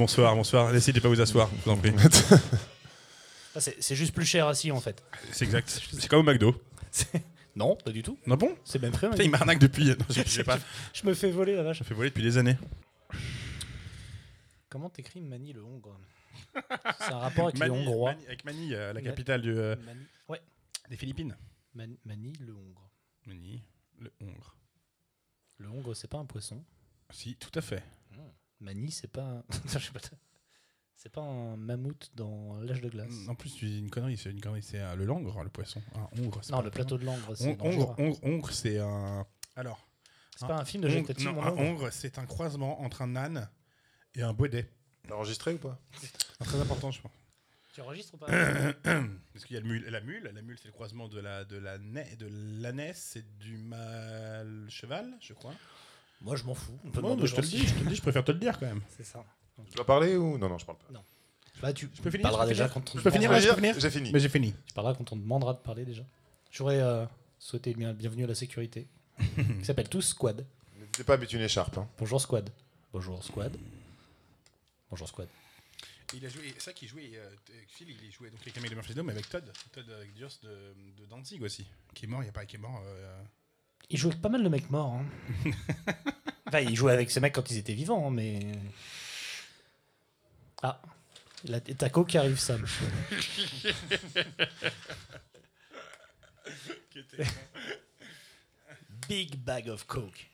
Bonsoir, bonsoir. Essayez de pas vous asseoir, je vous en prie. Ah, c'est juste plus cher assis en fait. C'est exact. C'est comme au McDo. Non, pas du tout. Non bon C'est même. Putain, Il m'arnaque depuis. Non, je, sais pas. Je me fais voler la vache. Je fais voler depuis des années. Comment t'écris Mani le Hongre C'est un rapport avec les Manille, Hongrois. Avec Manille, euh, la capitale du, euh, Mani... Ouais. des Philippines. Man- Mani le Hongre. Manille, le Hongre. Le Hongre, c'est pas un poisson. Si, tout à fait. Mani, c'est pas. C'est pas un mammouth dans l'âge de glace. En plus, tu dis une connerie. C'est une connerie. C'est le langre, le poisson. Un hongre. c'est Non, pas le plateau de poisson. c'est Hongre, c'est un. Alors. C'est pas un film de Jacques Tati, non, mon un hongre c'est un croisement entre un âne et un baudet. Enregistré ou pas? Très important, je pense. Tu enregistres ou pas? Parce qu'il y a le mule, la mule. La mule, c'est le croisement de la de la de l'ânesse et du mâle cheval, je crois. Moi, je m'en fous. On peut demander bah, je te le dis, je te le dis, je préfère te le dire quand même. C'est ça. Tu dois parler ou Non, non, je parle pas. Bah, tu Je peux finir, parleras je peux déjà finir quand on Je peux te finir, demandera- je peux finir J'ai fini. Mais j'ai fini. Tu parleras quand on te demandera de parler déjà. J'aurais euh, souhaité bien bienvenue à la sécurité. qui s'appelle tous Squad. N'hésitez pas à mettre une écharpe. hein. Bonjour Squad. Bonjour Squad. Bonjour Squad. Il a joué, c'est ça qu'il jouait, euh, Phil, il jouait donc avec Camille de Murphy mais avec Todd, Todd avec Dios de, de Danzig aussi, qui est mort, il y a pas qui est mort. euh, Il jouait avec pas mal de mecs morts. hein. enfin, il jouait avec ces mecs quand ils étaient vivants, hein, mais. Ah, la taco qui arrive, Sam. Big bag of coke.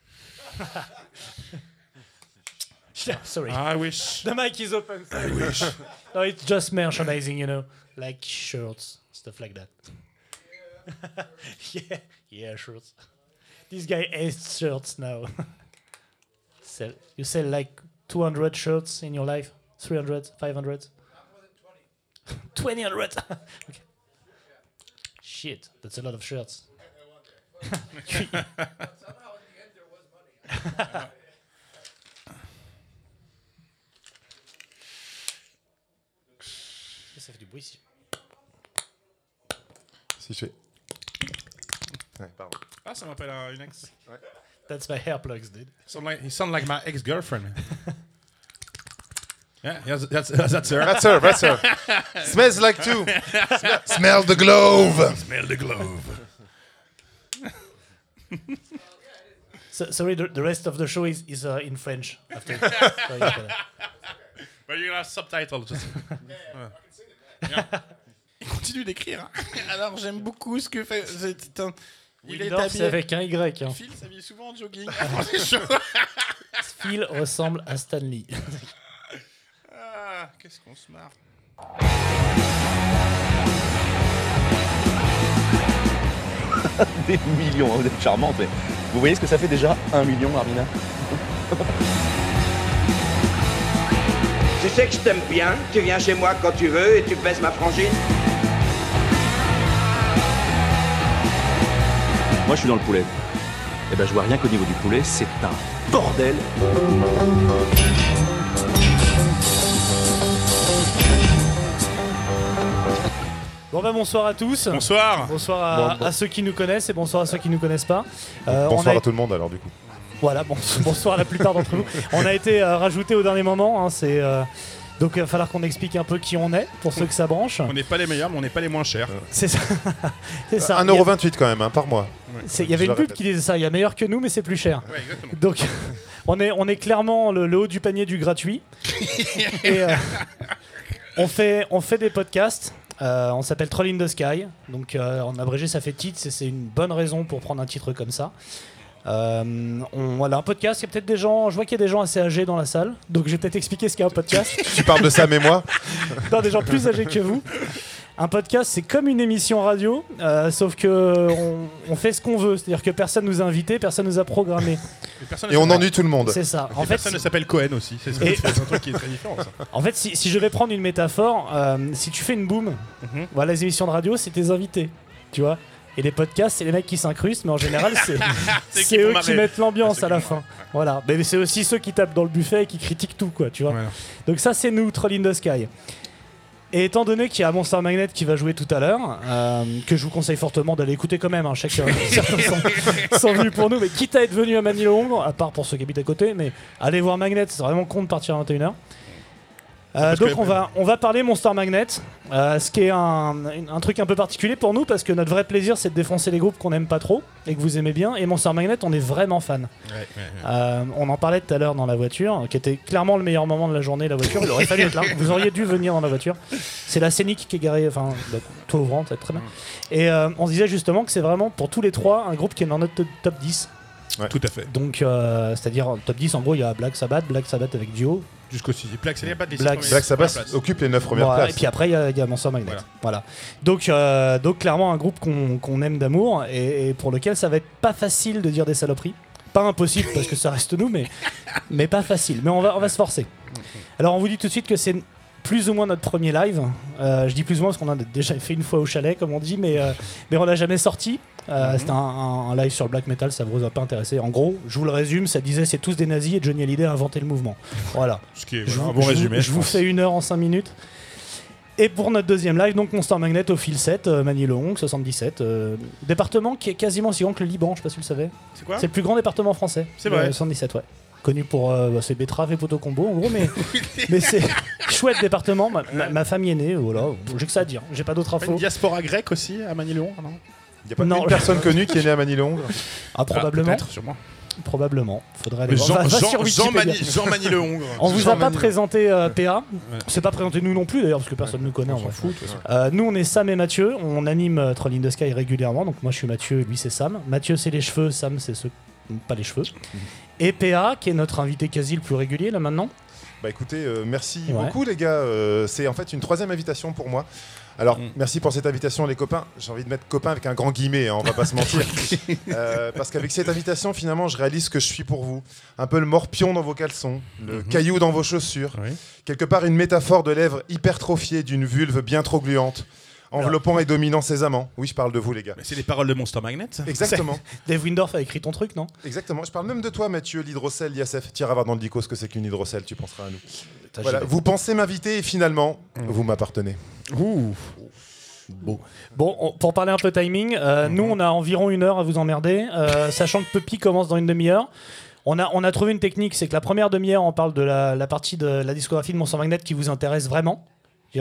Sorry. I wish. The mic is open. I wish. no, it's just merchandising, you know, like shirts, stuff like that. yeah, yeah, shirts. This guy hates shirts now. sell, you sell like 200 shirts in your life? 300, 500? 2000. okay. Shit, that's a lot of shirts. Ça fait du bruit ici. Si je fais. Ouais, pardon. Ah, ça m'appelle un- une ex. That's my hair plugs, dude. Sound like, he sound like my ex-girlfriend. yeah, yeah, that's, that's her. That's her, that's her. Smells like two. Smell, smell the glove. Smell the glove. So, sorry, the, the rest of the show is, is uh, in French. After. That. But you're gonna have subtitles. Just... Ouais. Yeah. Il continue d'écrire. hein. Alors, j'aime beaucoup ce que fait. Il est habillé. avec un Y. Hein. Phil s'habille souvent en jogging avant les shows. Phil ressemble à Stanley. Ah, qu'est-ce qu'on se marre. Des millions, hein, vous êtes charmante, mais vous voyez ce que ça fait déjà un million, Armina? Tu sais que je t'aime bien, tu viens chez moi quand tu veux et tu baisses ma frangine? Moi, je suis dans le poulet. Eh ben, je vois rien qu'au niveau du poulet, c'est un bordel. Bon bah bonsoir à tous. Bonsoir. Bonsoir à, Bon, bon. à ceux qui nous connaissent et bonsoir à ceux qui nous connaissent pas. Euh, on Bonsoir a- à tout le monde alors du coup. Voilà, bon, bonsoir à la plupart d'entre nous. On a été euh, rajouté au dernier moment. hein, c'est euh, donc il va falloir qu'on explique un peu qui on est pour ceux que ça branche. On n'est pas les meilleurs, mais on n'est pas les moins chers. C'est ça. c'est ça. Il y a- 1,28€ quand même, hein, par mois. Il y avait une pub qui disait ça. Il y a meilleur que nous, mais c'est plus cher. Ouais. Donc, on est, on est clairement le, le haut du panier du gratuit. Et euh, on, fait, on fait des podcasts. Euh, on s'appelle Troll in the Sky. Donc, euh, en abrégé, ça fait titre. C'est une bonne raison pour prendre un titre comme ça. Euh, on, voilà, un podcast. Il y a peut-être des gens. Je vois qu'il y a des gens assez âgés dans la salle. Donc, je vais peut-être expliquer ce qu'est un podcast. Tu parles de Sam et moi non, des gens plus âgés que vous. Un podcast, c'est comme une émission radio, euh, sauf que on, on fait ce qu'on veut. C'est-à-dire que personne nous a invités, personne nous a programmé. Et on ennuie tout le monde. C'est ça. En et fait, personne ne s'appelle Cohen aussi. C'est un truc qui est très différent. Ça. En fait, si, si je vais prendre une métaphore, euh, si tu fais une boom, Mhm. voilà, les émissions de radio, c'est tes invités, tu vois. Et les podcasts, c'est les mecs qui s'incrustent, mais en général, c'est C'est c'est qui font eux marrer. qui mettent l'ambiance à la fin. Voilà. Mais c'est aussi ceux qui tapent dans le buffet et qui critiquent tout, quoi, tu vois. Donc ça, c'est nous, Troll in the Sky. Et étant donné qu'il y a Monster Magnet qui va jouer tout à l'heure, euh, que je vous conseille fortement d'aller écouter quand même, hein, certains sont, sont venus pour nous, mais quitte à être venu à Manille-Hongre, à part pour ceux qui habitent à côté, mais allez voir Magnet, c'est vraiment con de partir à 21h. Euh, donc que- on va, on va parler Monster Magnet, euh, ce qui est un, un truc un peu particulier pour nous parce que notre vrai plaisir c'est de défoncer les groupes qu'on n'aime pas trop et que vous aimez bien. Et Monster Magnet, on est vraiment fan. Ouais, ouais, ouais. Euh, on en parlait tout à l'heure dans la voiture, qui était clairement le meilleur moment de la journée, la voiture. Il aurait fallu être là. Vous auriez dû venir dans la voiture. C'est la Scénic qui est garée, enfin, bah, toi ouvrant, c'est très bien. Et euh, on se disait justement que c'est vraiment pour tous les trois un groupe qui est dans notre top 10. Tout à fait. Donc, c'est-à-dire top 10, en gros, il y a Black Sabbath, Black Sabbath avec Dio. Jusqu'au 6. Black, il n'y a pas de Black- Black Sabbath occupe les 9 premières Voilà, places. Et puis après, il y, a- y a Monster Magnet. Voilà. Voilà. Donc, euh, donc, clairement, un groupe qu'on qu'on aime d'amour et, et pour lequel ça va être pas facile de dire des saloperies. Pas impossible parce que ça reste nous, mais, mais pas facile. Mais on va, on va se forcer. Alors, on vous dit tout de suite que c'est plus ou moins notre premier live. Euh, je dis plus ou moins parce qu'on a déjà fait une fois au chalet, comme on dit, mais, euh, mais on n'a jamais sorti. Euh, C'était un, un- un live sur black metal, ça vous a pas intéressé. En gros, je vous le résume, ça disait c'est tous des nazis et Johnny Hallyday a inventé le mouvement. Voilà. Ce qui est Je un bon je résumé. je vous fais une heure en 5 minutes. Et pour notre deuxième live, donc Monster Magnet au fil 7, euh, Manille-le-Hong, 77. euh, département qui est quasiment aussi grand que le Liban, je sais pas si vous le savez. C'est quoi C'est le plus grand département français. C'est vrai. Le 77, ouais. Connu pour euh, bah, ses betteraves et poteaux combo, en gros, mais, mais c'est chouette département. Ma, ma- ma famille est née, voilà. J'ai que ça à dire. J'ai pas d'autres Une infos. diaspora grecque aussi à Manille-le-Hong, non? Il n'y a pas Non. une personne connue qui est née à Manille-Longres Ah, probablement. peut-être, sûrement. probablement. Faudrait aller voir. Jean, Va- va Jean, sur Jean, Wikipédia. Mani- Jean Manille-le-Hongre. On vous Jean a pas présenté euh, PA. C'est pas présenté nous non plus d'ailleurs parce que personne ne nous connaît. On en s'en fout. Euh, nous, on est Sam et Mathieu. On anime euh, Troll in the Sky régulièrement. Donc, moi, je suis Mathieu, lui, c'est Sam. Mathieu, c'est les cheveux. Sam, c'est ceux. Pas les cheveux. Et PA, qui est notre invité quasi le plus régulier là maintenant. Bah écoutez, euh, merci Ouais. beaucoup les gars. Euh, c'est en fait une troisième invitation pour moi. Alors, Mm. merci pour cette invitation les copains. J'ai envie de mettre copain avec un grand guillemet, hein, on va pas se mentir. Euh, parce qu'avec cette invitation, finalement, je réalise que je suis pour vous. Un peu le morpion dans vos caleçons, le Mhm. caillou dans vos chaussures. Oui. Quelque part une métaphore de lèvres hypertrophiées d'une vulve bien trop gluante, enveloppant et dominant ses amants. Oui, je parle de vous les gars. C'est les paroles de Monster Magnet. Exactement, Dave Windorf a écrit ton truc, non? Exactement. Je parle même de toi, Mathieu, l'hydrocèle, Yassef. Tire à voir dans le dico ce que c'est qu'une hydrocèle, tu penseras à nous. Voilà, vous pensez m'inviter et finalement, vous m'appartenez. Ouh. Bon, on- pour parler un peu timing, euh, nous, on a environ une heure à vous emmerder, euh, sachant que Puppy commence dans une demi-heure. On a, on a trouvé une technique, c'est que la première demi-heure, on parle de la, la partie de la discographie de Monster Magnet qui vous intéresse vraiment.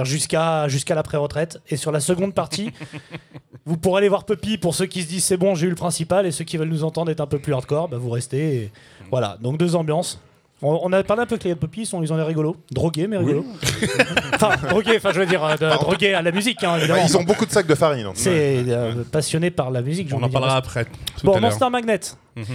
Jusqu'à jusqu'à la pré-retraite. Et sur la seconde partie, vous pourrez aller voir Puppy pour ceux qui se disent c'est bon, j'ai eu le principal, et ceux qui veulent nous entendre être un peu plus hardcore, bah, vous restez. et Voilà, donc deux ambiances. On, on a parlé un peu que les Puppy, ils, sont, ils ont l'air rigolos. Drogués, mais rigolos. enfin, drogués, enfin je veux dire, euh, de- drogués à la musique, hein, évidemment. Ils ont beaucoup de sacs de farine. C'est euh, passionné par la musique. j'ai On envie en de dire. parlera après. tout Bon, l'heure. Monster Magnet. Mhm.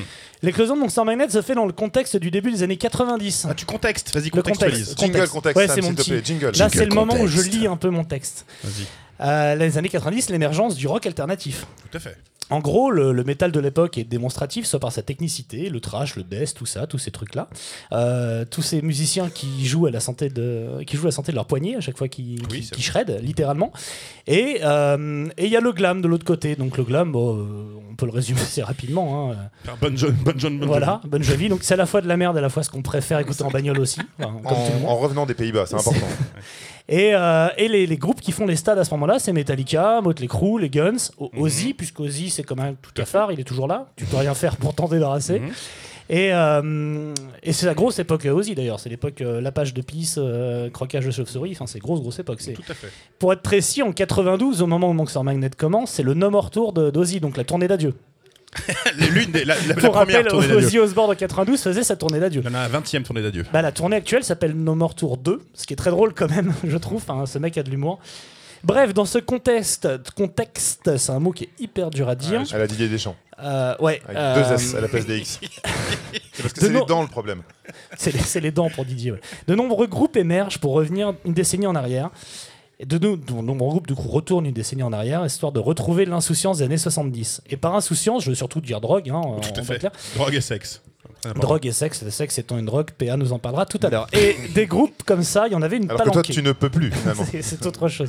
L'éclosion de Monster Magnet se fait dans le contexte du début des années 90. Ah, tu contextes. Vas-y, Le contextualise. contexte. Jingle contexte, Ouais, Sam, c'est mon s'il te petit- plaît. Jingle. Là, c'est le moment où je lis un peu mon texte. Vas-y. Euh, les années 90, l'émergence du rock alternatif. Tout à fait. En gros, le, le métal de l'époque est démonstratif, soit par sa technicité, le trash, le death, tout ça, tous ces trucs-là. Euh, tous ces musiciens qui jouent à la santé de, qui jouent à la santé de leur poignet à chaque fois qu'ils Oui, shred, littéralement. Et euh, et il y a le glam de l'autre côté. Donc le glam, bon, on peut le résumer assez rapidement. hein. Bon John, Bon John, Bon Voilà, bonne Jovi. Donc c'est à la fois de la merde, à la fois ce qu'on préfère écouter en bagnole aussi, enfin, comme tout le En, monde. en revenant des Pays-Bas, c'est important. Et, euh, et les, les groupes qui font les stades à ce moment-là, c'est Metallica, Motley Crue, les Guns, O- Mhm. Ozzy, puisque Ozzy c'est quand même tout cafard, il est toujours là. Tu peux rien faire pour t'en débarrasser. Mhm. Et, euh, et c'est la grosse époque euh, Ozzy d'ailleurs. C'est l'époque euh, lapage de pisse, euh, croquage de chauve-souris. Enfin, c'est grosse grosse époque. Tout à fait. pour être précis, en 92, au moment où Monster Magnet commence, c'est le No More Tour d'Ozzy, donc la tournée d'adieu. L'une des, la, la- la Pour première rappel, tournée d'adieu. Ozzy Osbourne en 92 faisait sa tournée d'adieu. Il y en a la 20 e tournée d'adieu. Bah, la tournée actuelle s'appelle No More Tour 2, ce qui est très drôle quand même, je trouve. Enfin, ce mec a de l'humour. Bref, dans ce contexte, contexte, c'est un mot qui est hyper dur à dire. Elle a Didier Deschamps. Euh, ouais, Avec euh, deux S à la place des X. c'est parce que de c'est no- les dents le problème. c'est les, c'est les dents pour Didier. ouais. De nombreux groupes émergent pour revenir une décennie en arrière. Et de, no- de nombreux groupes du coup retournent une décennie en arrière, histoire de retrouver l'insouciance des années 70. Et par insouciance, je veux surtout dire drogue, hein, Tout à va fait. être clair. Drogue et sexe. Important. Drogue et sexe, le sexe étant une drogue, PA nous en parlera tout à l'heure. Et des groupes comme ça, il y en avait une Alors que toi, palanquée. tu ne peux plus finalement. C'est autre chose.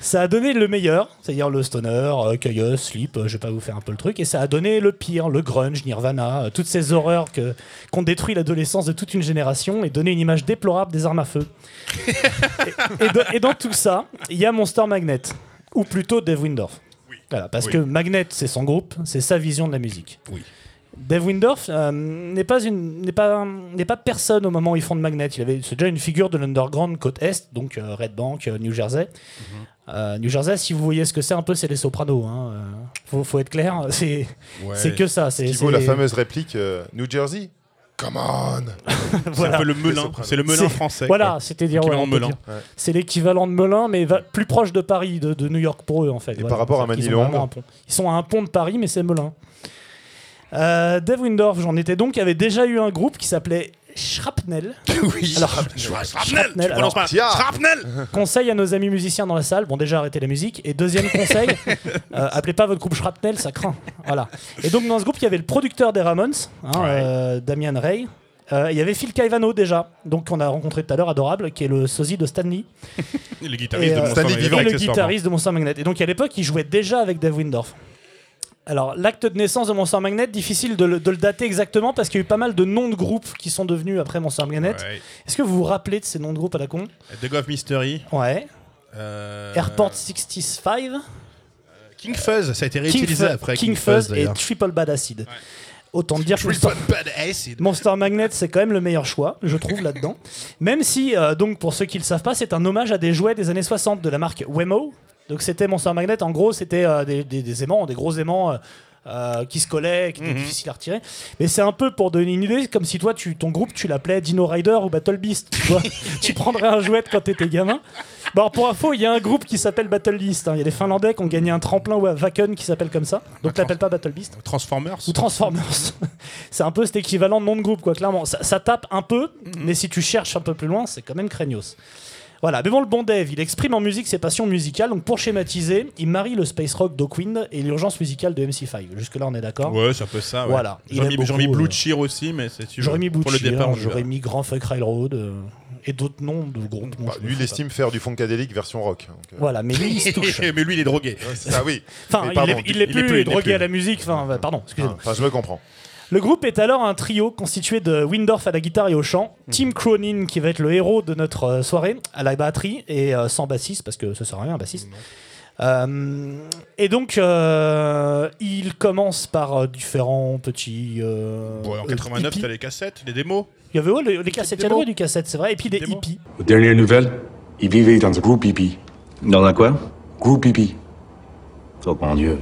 Ça a donné le meilleur, c'est-à-dire le stoner, euh, Chaos, Sleep, euh, je vais pas vous faire un peu le truc, et ça a donné le pire, le grunge, Nirvana, euh, toutes ces horreurs que- qu'on détruit l'adolescence de toute une génération et donné une image déplorable des armes à feu. et, et de- et dans tout ça, il y a Monster Magnet, ou plutôt Dave Windorf. Voilà, parce Oui. que Magnet, c'est son groupe, c'est sa vision de la musique. Oui. Dave Windorf euh, n'est pas une n'est pas n'est pas personne au moment où ils font de Magnet. Il avait c'est déjà une figure de l'underground côte est, donc euh, Red Bank, euh, New Jersey. Euh, New Jersey, si vous voyez ce que c'est un peu, c'est les Sopranos. Hein. euh, faut, faut être clair, c'est Ouais. c'est que ça. C'est Qui vaut c'est- la fameuse réplique euh, New Jersey Come on C'est un voilà. peu le melun. C'est le melun C'est- français. Voilà, c'est-à-dire ouais. C'est l'équivalent de Melun, mais va- plus proche de Paris, de, de New York pour eux en fait. Et par rapport à un pont. Ils sont à un pont de Paris, mais c'est Melun. Euh, Dave Windorf, j'en étais donc, avait déjà eu un groupe qui s'appelait Shrapnel. Oui. Alors. Shrapnel. Conseil à nos amis musiciens dans la salle, bon déjà arrêtez la musique. Et deuxième conseil, euh, appelez pas votre groupe Shrapnel, ça craint. Voilà. Et donc dans ce groupe, il y avait le producteur des Ramones, hein, Ouais. euh, Damian Ray. Euh, Il y avait Phil Caivano déjà, donc qu'on a rencontré tout à l'heure, adorable, qui est le sosie de Stanley. Le guitariste Et, de Stanley Magnet, le guitariste de Monster Magnet. Et donc à l'époque, il jouait déjà avec Dave Windorf. Alors, l'acte de naissance de Monster Magnet, difficile de le, de le dater exactement parce qu'il y a eu pas mal de noms de groupes qui sont devenus après Monster Magnet. Ouais. Est-ce que vous vous rappelez de ces noms de groupes à la con? The of Mystery. Ouais. euh, Airport 65, King Fuzz, ça a été réutilisé après. King Fuzz et. Triple Bad Acid. Autant te dire que Monster, Triple Bad Acid. Monster Magnet, c'est quand même le meilleur choix, je trouve, là-dedans. Même si, euh, donc, pour ceux qui ne le savent pas, c'est un hommage à des jouets des années 60 de la marque Wemo. Donc, c'était Monster Magnet, en gros, c'était euh, des, des- des aimants, des gros aimants. euh, euh, qui se collaient, qui étaient Mhm. difficiles à retirer. Mais c'est un peu pour donner une idée, comme si toi, tu, ton groupe, tu l'appelais Dino Rider ou Battle Beast. Tu, vois tu prendrais un jouet quand t'étais gamin. Bon, alors, pour info, il y a un groupe qui s'appelle Battle Beast. hein. Il y a des Finlandais qui ont gagné un tremplin ou à Wacken qui s'appelle comme ça. Donc, t'appelles pas Battle Beast Transformers. ou Transformers. c'est un peu cet équivalent de nom de groupe, quoi, clairement. Ça, ça tape un peu, mais si tu cherches un peu plus loin, c'est quand même craignos. Voilà, mais bon, le bon Dave, il exprime en musique ses passions musicales. Donc, pour schématiser, il marie le space rock d'Hawkwind et l'urgence musicale de MC5. Jusque-là, on est d'accord Ouais, c'est un peu ça. ouais. Voilà. Il J'aurais mis, Blue euh, Cheer aussi, mais c'est tu J'aurais mis Pour le départ, j'aurais mis Grand Fuck Railroad euh, et d'autres noms de groupes. Bah, Lui, il estime faire du funkadélique version rock. donc, euh. Voilà, mais lui, il se touche. mais lui, il est drogué. ça, oui. Enfin, Mais il pardon, est- il est il est plus, il est drogué plus. à la musique. Enfin, pardon, excusez-moi. Enfin, je me comprends. Le groupe est alors un trio constitué de Windorf à la guitare et au chant, Tim Cronin qui va être le héros de notre euh, soirée à la batterie et euh, sans bassiste parce que ça sert à rien un bassiste. Euh, et donc euh, il commence par euh, différents petits. euh, Bon, en euh, 89, hippies. t'as les cassettes, les démos. Il y avait ouais, les, les cassettes, il y en avait du cassette, c'est vrai, et puis des hippies. Aux dernières nouvelles, il vivait dans un groupe hippie. Dans un quoi? Groupe hippie. Oh mon dieu.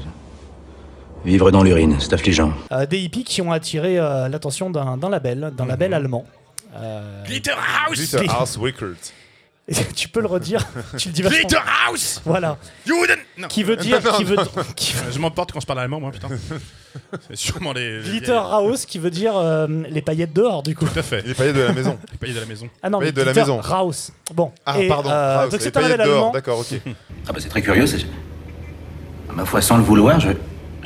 Vivre dans l'urine, c'est affligeant. Euh, des hippies qui ont attiré euh, l'attention d'un d'un label, d'un label allemand. Euh, Glitter House Glitter House Records. tu peux le redire? Tu le dis vachement. Glitter House Voilà. Juden Non. Qui veut dire. qui veut, qui veut- Euh, Je m'emporte quand je parle allemand, moi, putain. C'est sûrement les. les Glitter vieilles- House qui veut dire euh, les paillettes dehors du coup. Tout à fait. Est payé de la maison. Les paillettes de la maison. Ah non, mais Paillettes de la maison. House. Bon. Ah, Et, pardon. euh, House, donc les c'est un label paillettes dehors, allemand. D'accord, ok. Ah bah c'est très curieux, c'est... Ma foi, sans le vouloir, je-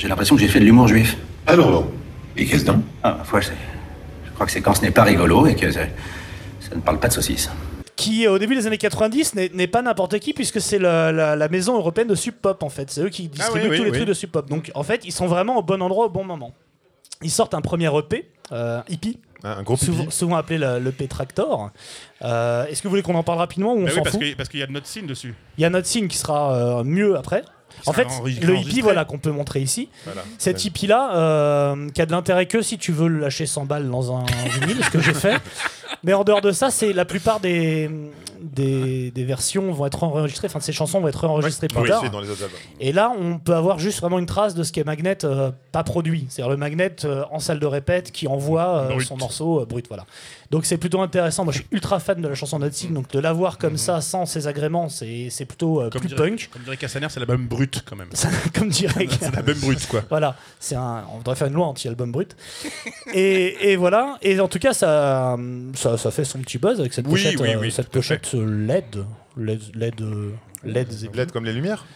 j'ai l'impression que j'ai fait de l'humour juif. Alors bon. Et qu'est-ce donc? Ah, ma foi. Je crois que c'est quand ce n'est pas rigolo et que ça, ça ne parle pas de saucisses. Qui au début des années 90 n'est pas n'importe qui puisque c'est la, la- la maison européenne de Sub Pop en fait. C'est eux qui distribuent oui, tous oui, les oui. trucs de Sub Pop. Donc en fait ils sont vraiment au bon endroit au bon moment. Ils sortent un premier EP, euh, hippie, un gros pipi. souvent, souvent appelé le- l'EP Tractor. Euh, Est-ce que vous voulez qu'on en parle rapidement ou on Bah oui, s'en parce fout que- parce qu'il y a notre signe dessus. Il y a notre signe qui sera euh, mieux après. En fait, le hippie voilà, qu'on peut montrer ici, Voilà. Cet hippie-là, euh, qui a de l'intérêt que si tu veux le lâcher 100 balles dans un vinyle, ce que j'ai fait. Mais en dehors de ça, c'est la plupart des, des, des versions vont être enregistrées, enfin ces chansons vont être enregistrées plus tard. c'est dans les autres albums. Et là, on peut avoir juste vraiment une trace de ce qu'est Magnet euh, pas produit. C'est-à-dire le Magnet euh, en salle de répète qui envoie euh, son morceau euh, brut. Voilà. Donc c'est plutôt intéressant. Moi, je suis ultra fan de la chanson Nothing, donc de l'avoir comme ça, sans ses agréments, c'est plutôt Comme plus dirait, punk. comme dirait Cassaner, c'est l'album brut quand même. comme dirait C'est l'album brut, quoi. voilà, c'est un, on devrait faire une loi anti-album brut. et, et voilà, et en tout cas, ça, ça, ça fait son petit buzz avec cette Oui, pochette, oui, euh, oui, cette pochette euh, LED, LED, LED, euh, LED, zébré. LED comme les lumières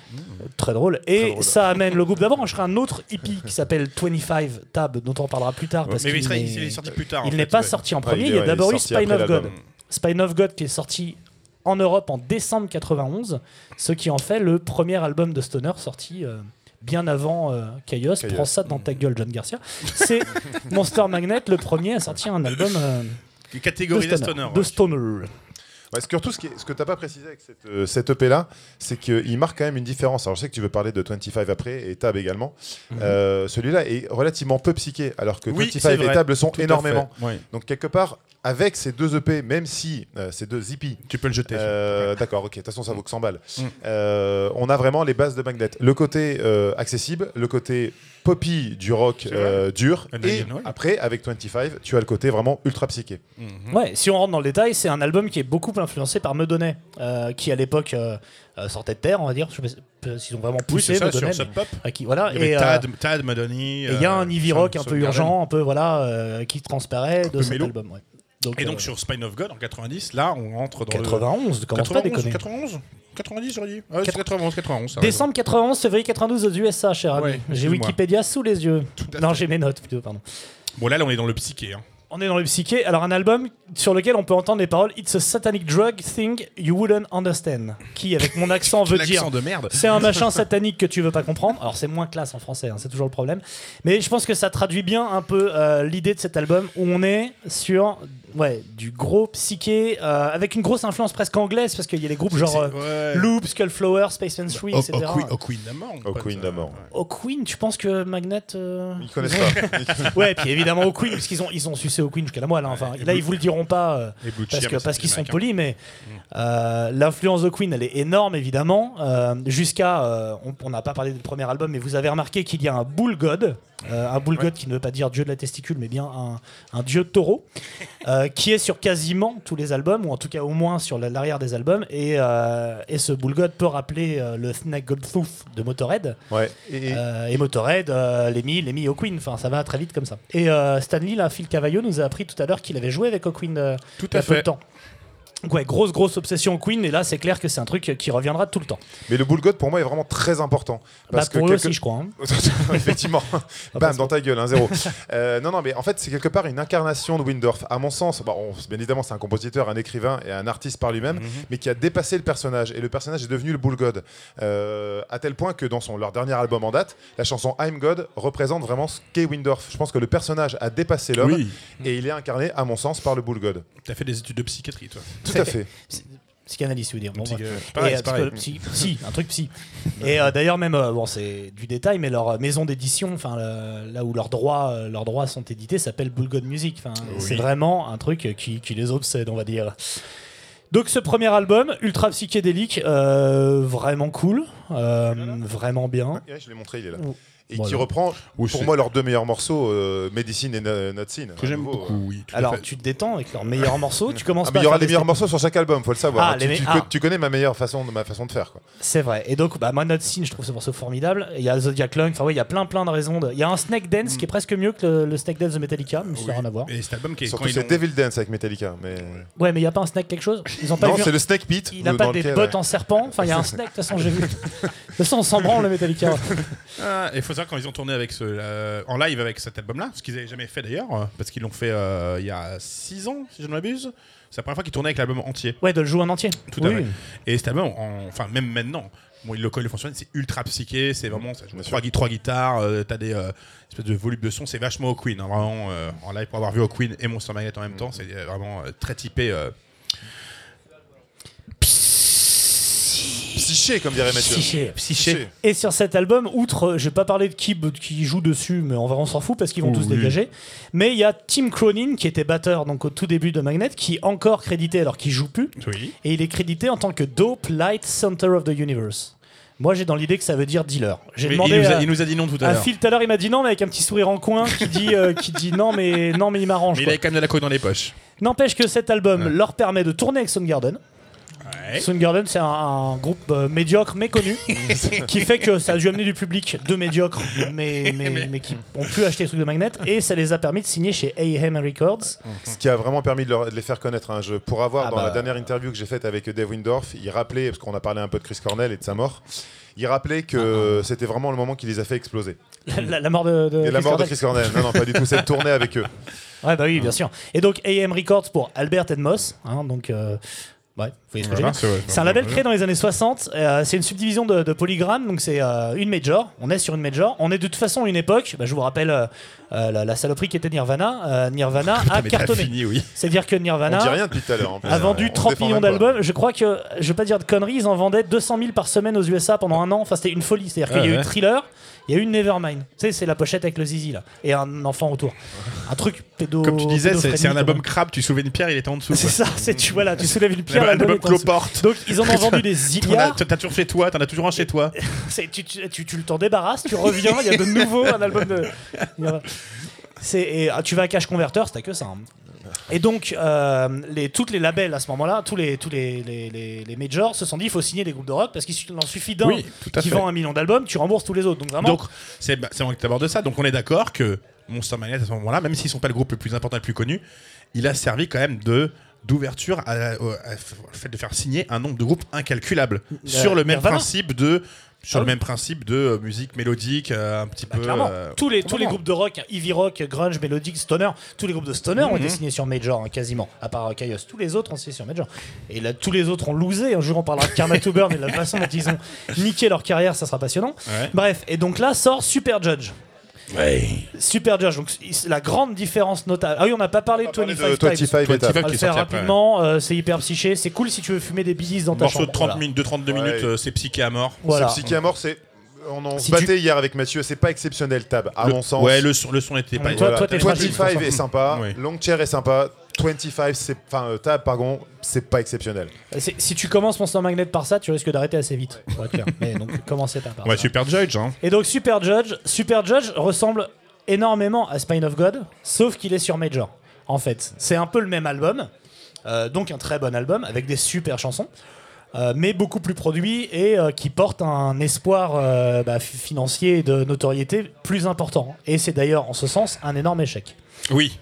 très drôle. Et drôle. ça amène le groupe d'abord. On un autre hippie qui s'appelle 25 Tab, dont on parlera plus tard parce Mais il est sorti plus tard. il n'est pas ouais. sorti en Ouais, premier. il y a ouais, d'abord eu Spine of God. Spine of God qui est sorti en Europe en décembre 91, ce qui en fait le premier album de Stoner sorti euh, bien avant euh, Chaos. Chaos. Prends ça dans ta gueule, John Garcia. C'est Monster Magnet, le premier à sortir un album euh, de Catégorie des Stoner. stoners. de ouais. Stoner. Bah, surtout, ce, qui est- ce que tu n'as pas précisé avec cette, euh, cette EP-là, c'est qu'il marque quand même une différence. Alors, je sais que tu veux parler de 25 après et Tab également. Euh, Celui-là est relativement peu psyché, alors que Mhm. Oui, 25 c'est et. Tab le sont Tout énormément. Ouais. Donc, quelque part, avec ces deux EP, même si euh, ces deux EP, Tu peux le jeter. euh, D'accord, ok. De toute façon, ça vaut que 100 balles. Mm. Euh, on a vraiment les bases de Magnet. Le côté euh, accessible, le côté poppy du rock euh, dur. Et alien, ouais. après, avec 25, tu as le côté vraiment ultra psyché. Mhm. Ouais, si on rentre dans le détail, c'est un album qui est beaucoup influencé par Medonnet, euh, qui à l'époque euh, sortait de terre, on va dire. Je sais pas s'ils ont vraiment Oui, poussé c'est ça, Medonnet, sur Sub Pop. mais- qui, voilà. Il y avait Et, euh, Tad, Tad, Madoni. et il y a un Ivy Son- Rock un peu urgent, un peu voilà, euh, qui transparaît de cet mélo. album. Ouais. Et donc euh, sur Spine of God en 90, là on rentre dans 91, commence le... pas à déconner? 91 90 j'aurais dit. Ah, ouais, c'est 91, 91. ça Décembre 91, février 92 aux USA, cher ami. Ouais, J'ai. Wikipédia sous les yeux. Non, j'ai mes notes plutôt, pardon. Bon là, là on est dans le psyché. Hein. On est dans le psyché. Alors, un album sur lequel on peut entendre les paroles It's a satanic drug thing you wouldn't understand. Qui, avec mon accent, veut dire de merde. c'est un machin satanique que tu veux pas comprendre. Alors, c'est moins classe en français, hein, c'est toujours le problème. Mais je pense que ça traduit bien un peu euh, l'idée de cet album où on est sur ouais, du gros psyché euh, avec une grosse influence presque anglaise parce qu'il y a les groupes genre euh, Ouais. Loop, Skullflower, Space and Tree, Au, etc. au Queen, d'Amour. Au Queen d'Amour. Au Queen, tu penses que Magnet. euh, Ils connaissent pas. Ouais, puis évidemment au Queen, parce qu'ils ont, ils ont sucé au Queen jusqu'à la moelle. hein. Enfin, là, ils vous le diront pas euh, parce que parce qu'ils sont polis, mais euh, l'influence de Queen, elle est énorme évidemment. euh, Jusqu'à, euh, on- n'a pas parlé du premier album, mais vous avez remarqué qu'il y a un bull god, un bull god qui ne veut pas dire dieu de la testicule, mais bien un, un dieu de taureau, euh, qui est sur quasiment tous les albums, ou en tout cas au moins sur la- l'arrière des albums. Et, euh, et ce bull god peut rappeler euh, le Snake Godtooth de Motorhead. Ouais. Et, et- Euh, et Motorhead, euh, mis au Queen. Enfin, ça va très vite comme ça. Et euh, Stanley, là, Phil Cavallo, nous a appris tout à l'heure qu'il avait joué avec O'Queen euh, Tout à peu de fait. temps. Donc ouais, grosse, grosse obsession Queen. Et là, c'est clair que c'est un truc qui reviendra tout le temps. mais le Bull God, pour moi, est vraiment très important. Parce bah, pour que eux quelque- aussi, je crois. hein. Effectivement. pas Bam, dans ta gueule, un zéro. Euh, non, non, mais en fait, c'est quelque part une incarnation de Windorf. À mon sens, bon, on- bien évidemment, c'est un compositeur, un écrivain et un artiste par lui-même, Mhm. mais qui a dépassé le personnage. Et le personnage est devenu le Bull God. Euh, à tel point que dans son, leur dernier album en date, la chanson I'm God représente vraiment ce qu'est Windorf. Je pense que le personnage a dépassé l'homme Oui, et il est incarné, à mon sens, par le Bull God. t'as fait des études de psychiatrie toi. Tout à fait. Psychanalyse, tu veux dire. Bon, Psy- euh, pareil, Et, euh, pareil. psy, psy, un truc psy. Et euh, d'ailleurs, même, euh, bon, c'est du détail, mais leur maison d'édition, enfin, là où leurs droits, leurs droits sont édités, s'appelle Bull God Music. Enfin, c'est vraiment un truc qui, qui les obsède, on va dire. Donc, ce premier album, ultra psychédélique, euh, vraiment cool, euh, vraiment bien. Ouais, je l'ai montré, il est là. Ouh. Et Voilà. qui reprend, Oui, pour moi, leurs deux meilleurs morceaux, euh, Medicine et No- Not Sin. Que j'aime beaucoup, euh. oui. tout Alors, tu te détends avec leurs meilleurs morceaux. Tu commences Ah, pas mais il y à aura faire les des meilleurs morceaux sur chaque album, faut le savoir. Ah, hein. tu, tu- ah. tu connais ma meilleure façon, ma façon de faire. C'est vrai. Et donc, bah, moi, Not Scene, je trouve ce morceau formidable. Il y a Zodiac Lung. Enfin, ouais, il y a plein, plein de raisons. De... Il y a un Snake Dance qui est presque mieux que le, le Snake Dance de Metallica, si ça n'a Oui. rien à voir. Et cet album qui est Surtout c'est ont- Devil Dance avec Metallica. Mais... Ouais, mais il y a pas un Snake quelque chose? Ils ont pas Non, vu. c'est le Snake Pit. Il a dans pas des bottes en serpent? Enfin, il y a un Snake. De toute façon, j'ai vu. De toute façon, on s'en branle le Metallica. Ah, il faut savoir quand ils ont tourné avec ce, euh, en live avec cet album-là, ce qu'ils n'avaient jamais fait d'ailleurs, euh, parce qu'ils l'ont fait euh, il y a 6 ans, si je ne m'abuse. C'est la première fois qu'ils tournaient avec l'album entier. Ouais, de le jouer en entier. Tout à Oui. fait. Et cet album, en- enfin même maintenant, bon, il le colle, le fonctionne, c'est ultra psyché, c'est vraiment ça joue trois, gui- trois guitares, euh, t'as des euh, espèces de volumes de son, c'est vachement au Queen, hein, vraiment euh, en live pour avoir vu au Queen et Monster Magnet en même temps, c'est vraiment euh, très typé. Psyché, comme dirait Mathieu. Psyché. Psyché. Et sur cet album, outre, vais pas parler de qui, qui joue dessus, mais on on s'en fout parce qu'ils vont tous Oui. dégager. Mais il y a Tim Cronin qui était batteur donc au tout début de Magnet, qui est encore crédité alors qu'il joue plus, Oui. et il est crédité en tant que Dope Light Center of the Universe. Moi, j'ai dans l'idée que ça veut dire dealer. J'ai demandé il, nous a, à, il nous a dit non tout à l'heure. Phil tout à l'heure, il m'a dit non, mais avec un petit sourire en coin qui dit, euh, qui dit non, mais non, mais il m'arrange. Mais il avait quand même de la coke dans les poches. N'empêche que cet album Ouais. leur permet de tourner avec Soundgarden. Ouais. Soundgarden, c'est un, un groupe euh, médiocre mais connu, qui fait que ça a dû amener du public de médiocres, mais, mais, mais qui ont pu acheter les trucs de Magnet, et ça les a permis de signer chez A&M Records. Ce qui a vraiment permis de, leur- de les faire connaître. hein. Je, pour avoir, Ah dans bah. la dernière interview que j'ai faite avec Dave Windorf, il rappelait, parce qu'on a parlé un peu de Chris Cornell et de sa mort, il rappelait que Ah, c'était vraiment le moment qui les a fait exploser. La, la- la mort de, de et la Chris mort de Cornell. Chris Cornell. Non, non, pas du tout. Cette tournée avec eux. Ouais, bah oui, bien sûr. Et donc A&M Records pour Albert and Moss, hein, donc euh, Ouais, vous voyez ce que je veux Voilà, dire c'est un label créé dans les années 60. euh, c'est une subdivision de, de Polygram, donc c'est euh, une major. On est sur une major. On est de toute façon à une époque. bah, je vous rappelle euh, la, la saloperie qui était Nirvana. Euh, Nirvana a mais t'as cartonné. fini, oui. C'est-à-dire que On Nirvana dit rien depuis tout à l'heure. en plus. a vendu On 30 défend millions même pas. d'albums. Je crois que, je vais pas dire de conneries, ils en vendaient 200 000 par semaine aux USA pendant un an. Enfin, c'était une folie. C'est-à-dire qu'il y a eu. Thriller, il y a eu Nevermind. Tu sais, c'est la pochette avec le zizi là. Et un enfant autour. Un truc pédo. Comme tu disais, c'est- c'est un album crabe, tu soulevais une pierre, il était en dessous. C'est ça, c'est tu voilà, tu soulèves une pierre, Cloporte. Donc ils en ont vendu des T'en as toujours chez toi, t'en as toujours un chez toi. Tu, tu, tu, tu t'en débarrasses, tu reviens, il y a de nouveau un album de. C'est, et, ah, tu vas à Cash Converter, c'était que ça. hein. Et donc, euh, les, toutes les labels à ce moment-là, tous les, tous les, les, les- les majors se sont dit il faut signer des groupes de rock parce qu'il en suffit d'un Oui, qui fait. vend un million d'albums, tu rembourses tous les autres. Donc vraiment, Donc, c'est bah, vrai que tu abordes ça. Donc, on est d'accord que Monster Magnet, à ce moment-là, même s'ils sont pas le groupe le plus important et le plus connu, il a servi quand même de d'ouverture à- fait de faire signer un nombre de groupes incalculable sur le même Nirvana. principe de sur Ah le même principe de euh, musique mélodique euh, un petit Bah, peu clairement, euh, tous les, tous les groupes de rock, heavy rock, grunge, mélodique, stoner, tous les groupes de stoner ont été Mhm. signés sur Major, hein, quasiment, à part Chaos. Tous les autres ont signé sur Major. Et là, tous les autres ont losé. Un jour, on parlera de Karma to Burn et de la façon dont ils ont niqué leur carrière, ça sera passionnant. Ouais. Bref, et donc là sort Super Judge. Ouais. Super Judge, donc c'est la grande différence notable. Ah oui, on n'a pas parlé de On va parler 25 de Types. 25 étapes. 25 On va qui le est faire rapidement, euh, c'est hyper psyché, c'est cool si tu veux fumer des billys dans ta morceau chambre. de 30 Voilà. minutes de 32 Ouais. minutes euh, c'est psyché à mort Voilà. C'est psyché à mort, c'est. On en Si se battait hier avec Mathieu, c'est pas exceptionnel, Tab, à Le- mon sens. ouais le son, le son était pas toi- Voilà. toi, t'es fragile, 25 François. est sympa, Oui. Long Chair est sympa, 25, c'est. Enfin, euh, Tab, pardon, c'est pas exceptionnel. C'est- Si tu commences Monster Magnet par ça, tu risques d'arrêter assez vite. pour être clair. Mais donc commencez pas par ouais ça. super judge hein. Et donc Super Judge, Super Judge ressemble énormément à Spine of God, sauf qu'il est sur Major. En fait, c'est un peu le même album, euh, donc un très bon album avec des super chansons, euh, mais beaucoup plus produit et euh, qui porte un espoir euh, bah, fi- financier et de notoriété plus important. Et c'est d'ailleurs en ce sens un énorme échec. oui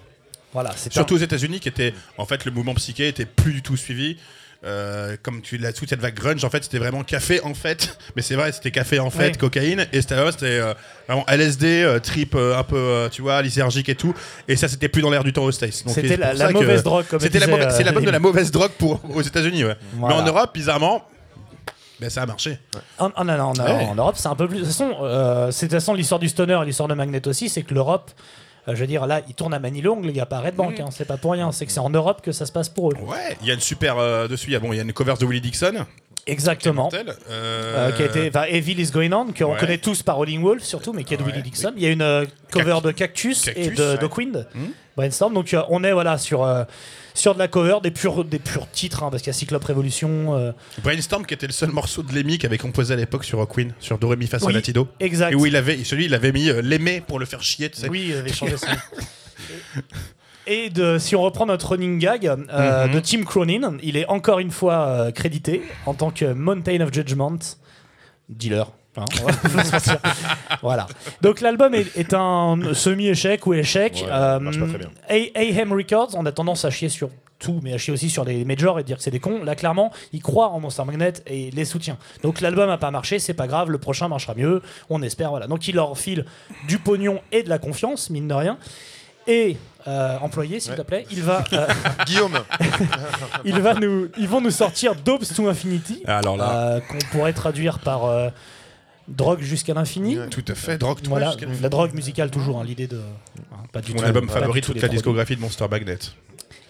Voilà, Surtout aux États-Unis, qui était en fait le mouvement psyché était plus du tout suivi. Euh, comme tu l'as toute cette vague grunge, en fait, c'était vraiment café en fait, mais c'est vrai, c'était café en fait, cocaïne, et c'était euh, vraiment LSD, euh, trip euh, un peu, euh, tu vois, lysergique et tout, et ça c'était plus dans l'air du temps aux States. C'était la, mauvaise drogue, comme C'était la c'est l'album de la mauvaise drogue pour aux États-Unis, ouais. Voilà. Mais en Europe, bizarrement, ben, ça a marché. En, en- en- en- Ouais. en Europe, c'est un peu plus. De toute façon, euh, c'est de toute façon l'histoire du stoner et l'histoire de Magnet aussi, c'est que l'Europe, je veux dire, là, ils tournent à Manilongue, les gars, pas à Red Bank, hein, c'est pas pour rien, c'est que c'est en Europe que ça se passe pour eux. Ouais, il y a une super euh, dessus, il y a bon, il y a une cover de Willie Dixon, Exactement. mortelle, euh, Euh, qui a été enfin, Evil is Going On, qu'on Ouais. connaît tous par Rolling Wolf surtout, mais qui est de Ouais. Willie Dixon. Il y a une euh, cover de Cactus, et de ouais. Dockwind, Hmm. Brainstorm. Donc euh, on est voilà sur euh, sur de la cover, des purs des purs titres, hein, parce qu'il y a Cyclope Révolution. euh, Brainstorm qui était le seul morceau de Lemmy qui avait composé à l'époque sur Queen, sur Do Re Mi Fa Sol Oui, Ti Do. exact. Et où il avait, celui, il avait mis euh, l'aimé pour le faire chier, tu sais. Oui, il avait changé son. Et de, si on reprend notre running gag euh, Mhm. de Tim Cronin, il est encore une fois euh, crédité en tant que Mountain of Judgment dealer. Hein, on va pas se mentir. voilà. Donc l'album est, est un semi-échec ou échec. Ouais, Euh, marche pas très bien. A- Aham Records, on a tendance à chier sur tout, mais à chier aussi sur les majors et dire que c'est des cons. Là, clairement, ils croient en Monster Magnet et les soutient. Donc l'album a pas marché, c'est pas grave, le prochain marchera mieux, on espère. Voilà. Donc il leur file du pognon et de la confiance, mine de rien. Et euh, employé, s'il Ouais. te plaît, il va, euh, Guillaume, il va nous, ils vont nous sortir Dopes to Infinity, Alors là, euh, qu'on pourrait traduire par drogue jusqu'à l'infini. Tout à fait, Drogue tout Voilà, la drogue musicale toujours, hein, l'idée de hein, pas du Mon tout- album pas favori de tout toute la produits. discographie de Monster Magnet.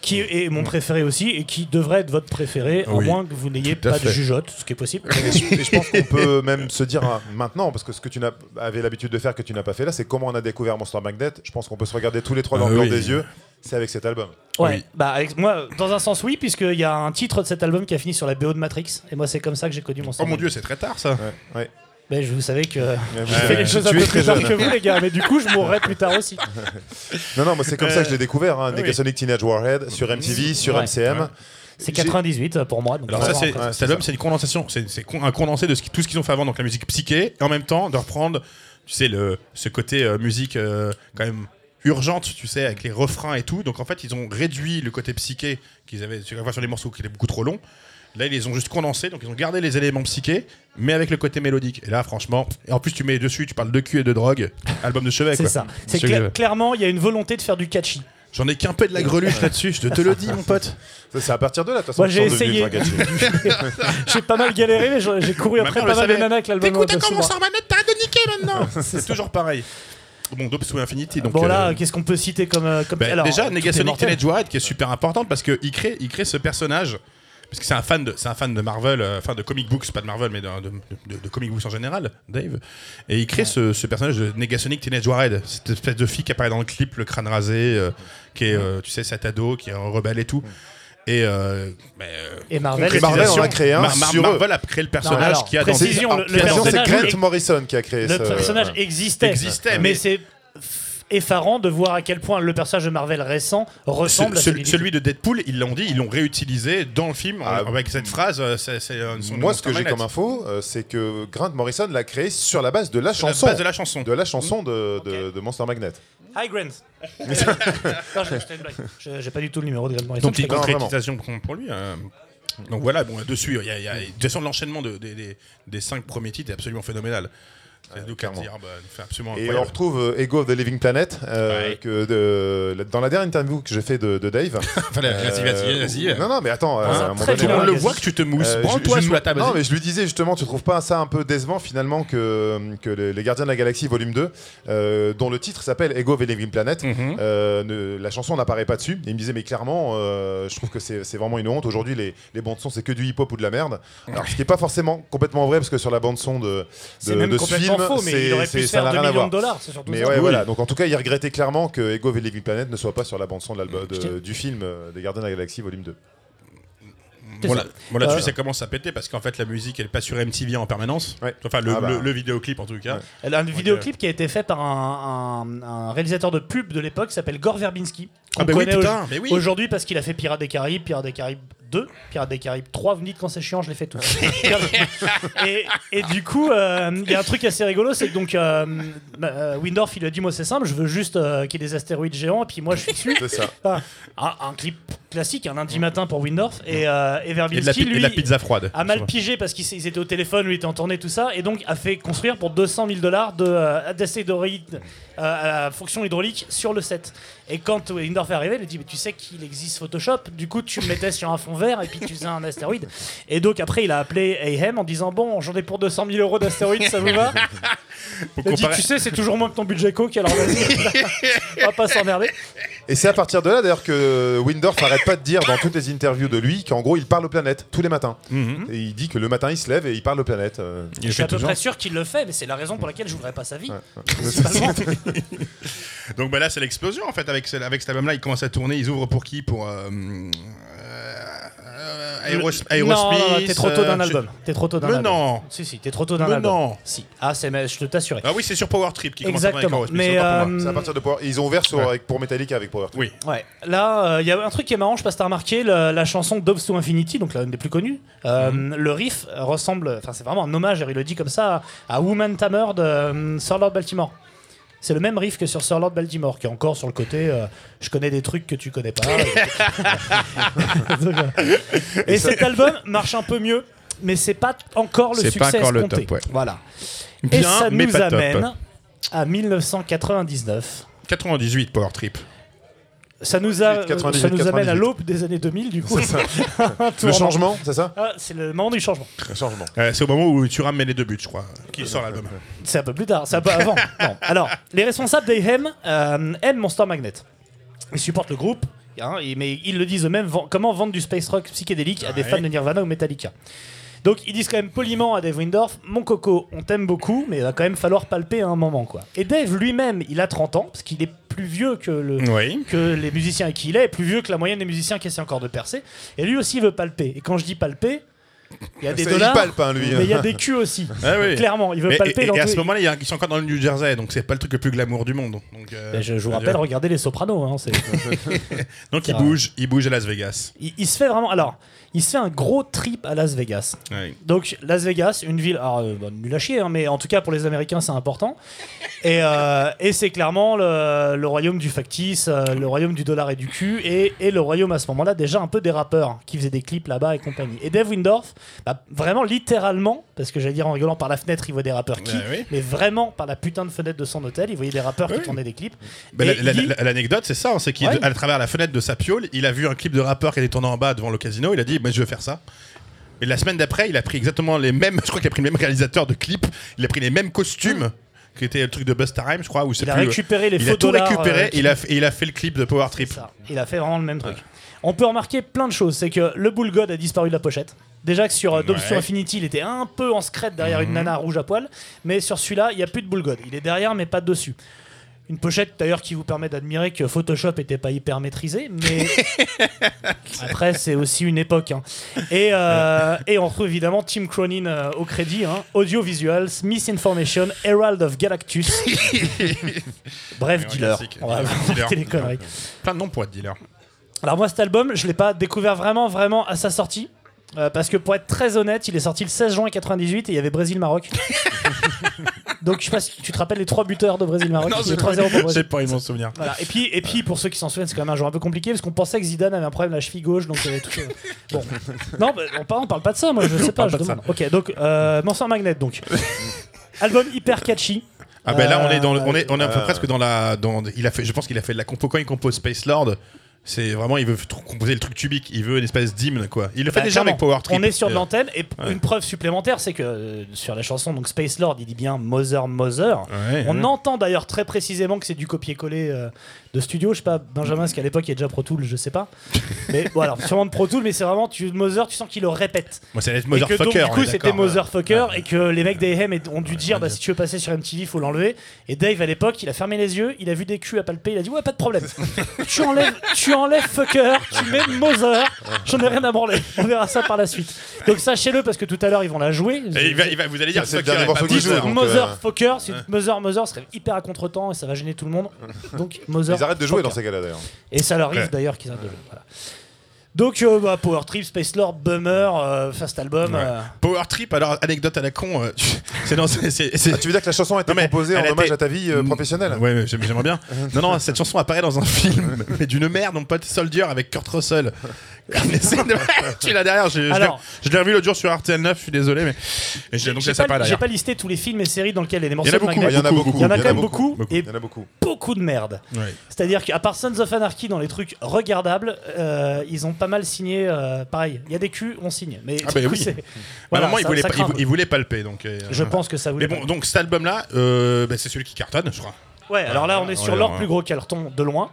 qui est mon préféré aussi et qui devrait être votre préféré, à Oui, moins que vous n'ayez à pas de jugeote, ce qui est possible. et je et je pense qu'on peut même se dire hein, maintenant, parce que ce que tu avais l'habitude de faire que tu n'as pas fait là, c'est comment on a découvert Monster Magnet. Je pense qu'on peut se regarder tous les trois dans Ah le blanc oui. des yeux. C'est avec cet album. Ouais, Oui. bah avec moi, dans un sens oui, puisqu'il y a un titre de cet album qui a fini sur la BO de Matrix, et moi c'est comme ça que j'ai connu mon Oh mon dieu, c'est très tard ça. Ouais, ouais. Mais je vous savais que Mais je vous- fais les choses un peu plus tard que vous les gars, mais du coup je mourrai plus tard aussi. Non, non, moi c'est comme ça que je l'ai découvert. Hein. Negasonic Teenage Warhead sur MTV, sur Ouais. MCM. C'est J'ai- 98 pour moi. Donc Alors ça, c'est, cet album, c'est une condensation, c'est, un condensé de ce qui- tout ce qu'ils ont fait avant, donc la musique psyché, et en même temps de reprendre, tu sais, le, ce côté euh, musique euh, quand même urgente, tu sais, avec les refrains et tout. Donc en fait, ils ont réduit le côté psyché qu'ils avaient sur, sur les morceaux qui étaient beaucoup trop longs. Là, ils les ont juste condensés, donc ils ont gardé les éléments psychés, mais avec le côté mélodique. Et là, franchement, et en plus, tu mets dessus, tu parles de cul et de drogue, album de chevet. C'est ça. C'est Ce cla- que- clairement, il y a une volonté de faire du catchy. J'en ai qu'un peu de la greluche là-dessus, je te, te le dis, mon pote. Ça, C'est à partir de là, de toute façon. Moi, j'ai essayé. J'ai pas mal galéré, mais j'ai couru après pas mal de nanas avec l'album. T'écoutes comment sous ça manette, t'arrêtes de niquer maintenant C'est toujours pareil. Bon, Dope to Infinity, donc. Bon là, euh, qu'est-ce qu'on peut citer comme, euh, comme bah, alors, déjà, Negasonic. Teenage Warhead qui est super importante parce qu'il crée, il crée ce personnage. Parce que c'est un fan de, c'est un fan de Marvel, euh, enfin de comic books, pas de Marvel, mais de, de, de- de comic books en général, Dave. Et il crée ce, ce personnage de Negasonic Teenage Warhead, cette espèce de fille qui apparaît dans le clip, le crâne rasé, euh, qui est, euh, tu sais, cet ado, qui est un rebelle et tout. Et, euh, bah, euh, Et Marvel, concrétisation, Marvel en a créé un Mar- Mar- sur eux. Marvel a créé le personnage Non, alors, qui a dans précision, le- le Attention, c'est personnage- Grant Morrison qui a créé Le ce. personnage existait, Existait, mais, mais- c'est effarant de voir à quel point le personnage de Marvel récent ressemble Ce- à celui, de Deadpool, ils l'ont dit, ils l'ont réutilisé dans le film Ah, avec cette phrase. euh, c'est- euh, son- Moi, ce que j'ai comme info, euh, c'est que Grant Morrison l'a créé sur la base de la Sur la chanson. base de la chanson. De la chanson de, de- de Monster Magnet. Hi Grant. j'ai pas du tout le numéro de Grant Morrison. Donc une concrétisation pour, pour lui. euh. Donc voilà, bon, dessus, il y a, il y a- de toute façon, l'enchaînement de- des- des- des cinq premiers titres est absolument phénoménal. C'est nous qu'à clairement. dire, bah, absolument Et on retrouve euh, Ego of the Living Planet euh, Ouais. que de- dans la dernière interview que j'ai fait de, de Dave. Vas-y, vas-y, vas-y. Euh, Non, non, mais attends. donné, long On voilà. le voit que tu te mousses. Je- sous la table. Non, vas-y. mais je lui disais justement, tu trouves pas ça un peu décevant finalement que, que les, Gardiens de la Galaxie volume 2, euh, dont le titre s'appelle Ego of the Living Planet, Mhm. la chanson n'apparaît pas dessus. Il me disait, mais clairement, je trouve que c'est vraiment une honte. Aujourd'hui, les, les bandes son, c'est que du hip-hop ou de la merde. Alors, ce qui est pas forcément complètement vrai, parce que sur la bande son de, de, de ce film, faux, mais c'est- il aurait pu faire n'a 2 rien à millions voir. de dollars. C'est surtout Mais ça. ouais, Oui. voilà. Donc en tout cas, il regrettait clairement que Ego of the Living Planet ne soit pas sur la bande son de l'album de- du film euh, des Gardiens de la Galaxie volume 2. C'est Bon, là- ça. bon, là-dessus, Euh, ça commence à péter parce qu'en fait, la musique, elle passe sur MTV en permanence. Ouais. Enfin, le, Ah bah. le- le vidéoclip en tout cas. Ouais. Elle a un vidéoclip qui a été fait par un, un- un réalisateur de pub de l'époque qui s'appelle Gore Verbinski. Ah bah oui, putain, mais oui. Aujourd'hui parce qu'il a fait Pirates des Caraïbes, Pirates des Caraïbes 2, Pirates des Caraïbes 3. Vous me dites quand c'est chiant, je l'ai fait tout. et, et du coup, euh, il y a un truc assez rigolo, c'est que donc euh, bah, euh, Windorf il a dit moi c'est simple, je veux juste euh, qu'il y ait des astéroïdes géants et puis moi je suis dessus. C'est ça. Un, un clip classique, un lundi matin pour Windorf et, et Et de, la, Verbinski et lui de la pizza froide. a mal pigé parce qu'ils étaient au téléphone, lui était en tournée, tout ça, et donc a fait construire pour 200 000 dollars de d'astéroïdes à fonction hydraulique sur le set. Et quand Windorf est arrivé, il a dit mais tu sais qu'il existe Photoshop, du coup tu me mettais sur un fond vert et puis tu faisais un astéroïde. Et donc après il a appelé Ayhem en disant bon j'en ai pour 200 000 euros d'astéroïdes, ça vous va? Il a dit tu sais c'est toujours moins que ton budget coke alors vas-y, on va pas s'emmerder. Et c'est à partir de là d'ailleurs que Windorf arrête pas de dire dans toutes les interviews de lui qu'en gros il parle aux planètes tous les matins. Mhm. Et il dit que le matin il se lève et il parle aux planètes. euh. Je suis à peu près sûr qu'il le fait, mais c'est la raison pour laquelle je voudrais pas sa vie. Ouais. Principalement. Donc bah là, c'est l'explosion en fait. Avec, avec cet album-là, ils commencent à tourner. Ils ouvrent pour qui? Pour. Euh, Aerosmith. Non, t'es trop tôt d'un euh, album. T'es trop tôt d'un Mais album. non. Si, si, t'es trop tôt d'un Mais album. non. Si. Ah, c'est, mais je te t'assurais. Ah oui, c'est sur Power Trip qui commence avec Exactement. Aerosmith, Mais, c'est pas pour moi. euh, C'est à partir de Power- Ils ont ouvert sur- Ouais. avec, pour Metallica avec Power Trip. Oui. Ouais. Là, il y a un truc qui est marrant, je sais pas si t'as remarqué, la chanson Doves to Infinity, donc l'une des plus connues. euh, Mhm. Le riff ressemble, enfin c'est vraiment un hommage, il le dit comme ça, à Woman Tamer de euh, Sir Lord Baltimore. C'est le même riff que sur Sir Lord Baltimore, qui est encore sur le côté euh, je connais des trucs que tu connais pas. Donc, euh, et cet album marche un peu mieux, mais c'est pas encore le C'est pas succès encore le top, ouais. Voilà. Et ça mais nous pas top. amène à 1999. 98 Power Trip. Ça nous, a, 98, ça nous amène à 98. l'aube des années 2000, du coup. Un Le changement, c'est ça Ah, c'est le moment du changement. Le changement. Euh, c'est au moment où tu ramènes les deux buts, je crois, qui sort l'album. C'est un peu plus tard, c'est un peu avant. Non. Alors, les responsables d'Ayhem euh, aiment Monster Magnet. Ils supportent le groupe, hein, mais ils le disent eux-mêmes comment vendre du space rock psychédélique à des fans de Nirvana ou Metallica. Donc ils disent quand même poliment à Dave Windorf Mon coco, on t'aime beaucoup, mais il va quand même falloir palper à un moment. quoi. Et Dave lui-même, il a 30 ans, parce qu'il est plus vieux que le, Oui. que les musiciens avec qui il est, plus vieux que la moyenne des musiciens qui essaient encore de percer. Et lui aussi veut palper. Et quand je dis palper, il y a des dollars, palpe, hein, lui. mais il y a des culs aussi. Ah oui. Clairement, il veut palper et- dans et à ce moment-là, il y a- ils sont encore dans le New Jersey, donc c'est pas le truc le plus glamour du monde. Donc, euh, Mais je, je vous rappelle, regardez les Sopranos. hein, Donc il bouge, il bouge à Las Vegas. il, il se fait vraiment. Alors, il se fait un gros trip à Las Vegas. Ouais. Donc, Las Vegas, une ville. Alors, euh, bon, nul à chier, hein, mais en tout cas pour les Américains, c'est important. Et, euh, et c'est clairement le, le royaume du factice, euh, le royaume du dollar et du cul, et, et le royaume à ce moment-là, déjà un peu des rappeurs qui faisaient des clips là-bas et compagnie. Et Dave Windorf bah, vraiment littéralement, parce que j'allais dire en rigolant par la fenêtre, il voit des rappeurs qui, oui. mais vraiment par la putain de fenêtre de son hôtel, il voyait des rappeurs qui tournaient des clips. Bah, la- il la- L'anecdote, c'est ça, hein, c'est qu'à Ouais. travers la fenêtre de sa piole, il a vu un clip de rappeur qui était tourné en bas devant le casino. Il a dit, bah, je veux faire ça. Et la semaine d'après, il a pris exactement les mêmes. Je crois qu'il a pris le même réalisateur de clips. Il a pris les mêmes costumes. Qui était le truc de Busta Rhymes, je crois. C'est il a plus, récupéré les il faux a tout récupéré euh, il a, il a fait le clip de Power Trip. Ça. Il a fait vraiment le même truc. On peut remarquer plein de choses. C'est que le Bull God a disparu de la pochette. Déjà que sur euh, Ouais. sur Infinity, il était un peu en secrète derrière une nana rouge à poil. Mais sur celui-là, il n'y a plus de Bull God. Il est derrière, mais pas dessus. Une pochette d'ailleurs qui vous permet d'admirer que Photoshop était pas hyper maîtrisé, mais après c'est aussi une époque. hein. Et, euh, et on retrouve évidemment Tim Cronin euh, au crédit, hein. Audiovisuals, Misinformation, Herald of Galactus. Bref, dealer. On va Dealer. inventer les conneries. Plein de noms pour être dealer. Alors moi cet album, je l'ai pas découvert vraiment vraiment à sa sortie. Euh, parce que pour être très honnête, il est sorti le 16 juin 98 et il y avait Brésil-Maroc. Donc je sais pas si tu te rappelles les trois buteurs de Brésil-Maroc. Non, Il y j'ai a 3-0 pour J'ai Brésil. pas eu mon souvenir. Voilà. Et puis et puis pour ceux qui s'en souviennent, c'est quand même un jour un peu compliqué parce qu'on pensait que Zidane avait un problème à la cheville gauche, donc euh, tout. Bon, non, bah, on, parle, on parle pas de ça. Moi, je sais pas. Je demande. Ok, donc euh, en magnet donc. Album hyper catchy. Ah ben là on est dans le- on est on est un peu Euh, presque dans la dans il a fait je pense qu'il a fait de la compo quand il compose Space Lord c'est vraiment il veut composer le truc tubique il veut une espèce d'hymne quoi il le fait Bah, déjà avec. Power Trip On est sur de l'antenne et une preuve supplémentaire, c'est que euh, sur la chanson donc Space Lord, il dit bien Mother Mother. ouais, On ouais. entend d'ailleurs très précisément que c'est du copier-coller euh, de studio. Je sais pas, Benjamin, parce qu'à l'époque il y a déjà Pro Tools, je sais pas. Mais voilà, sûrement de Pro Tools, mais c'est vraiment tu, Mother, tu sens qu'il le répète. moi que donc Motherfucker du coup c'était. Motherfucker et que les mecs d'Ayhem ont dû dire bah, si tu veux passer sur MTV, faut l'enlever. Et Dave à l'époque, il a fermé les yeux, il a vu des culs à palper, il a dit ouais pas de problème. tu enlèves, tu enlèves fucker, tu mets Mother, j'en ai rien à branler. On verra ça par la suite. Donc sachez-le parce que tout à l'heure ils vont la jouer. Et il va, il va- vous allez dire C'est le fucker dernier morceau qui Mother. euh, Motherfucker, c'est Mother Mother serait hyper à contre-temps et ça va gêner tout le monde. Donc Mother. Ils arrêtent de jouer dans fucker. ces cas-là d'ailleurs. Et ça leur arrive Ouais. d'ailleurs qu'ils arrêtent de jouer. Voilà. Donc euh, bah, Power Trip, Space Lord, Bummer, euh, Fast Album. Ouais. euh, Power Trip alors anecdote à la con euh, c'est dans c'est c'est- c'est- Ah, tu veux dire que la chanson a été Non, mais composée en elle a hommage été- à ta vie euh, professionnelle Ouais, mais j'aime- j'aimerais bien. Non, non, cette chanson apparaît dans un film, mais d'une merde, mon pote Soldier avec Kurt Russell. Tu là derrière, j'ai- je l'ai Alors- je l'ai revu l'autre jour sur RTL 9, je suis désolé, mais. et j'ai- donc J'ai ça pas, j'ai listé tous les films et séries dans lesquels il y a des morceaux Il y en a beaucoup. Il y en a beaucoup. Il y en a quand même beaucoup, beaucoup. et Il y en a beaucoup. beaucoup de merde. C'est-à-dire qu'à part Sons of Anarchy dans les trucs regardables, euh, ils ont pas mal signé. euh, pareil, il y a des culs, on signe. Mais Ah bah du coup, oui. c'est- À un voilà, moment, il ça- voulait, ça pas- craint il, un peu. il voulait palper, donc. euh, Je pense que ça voulait. Mais bon, donc cet album-là, bah, c'est celui qui cartonne, je crois. Ouais, alors là, on est sur leur plus gros carton de loin.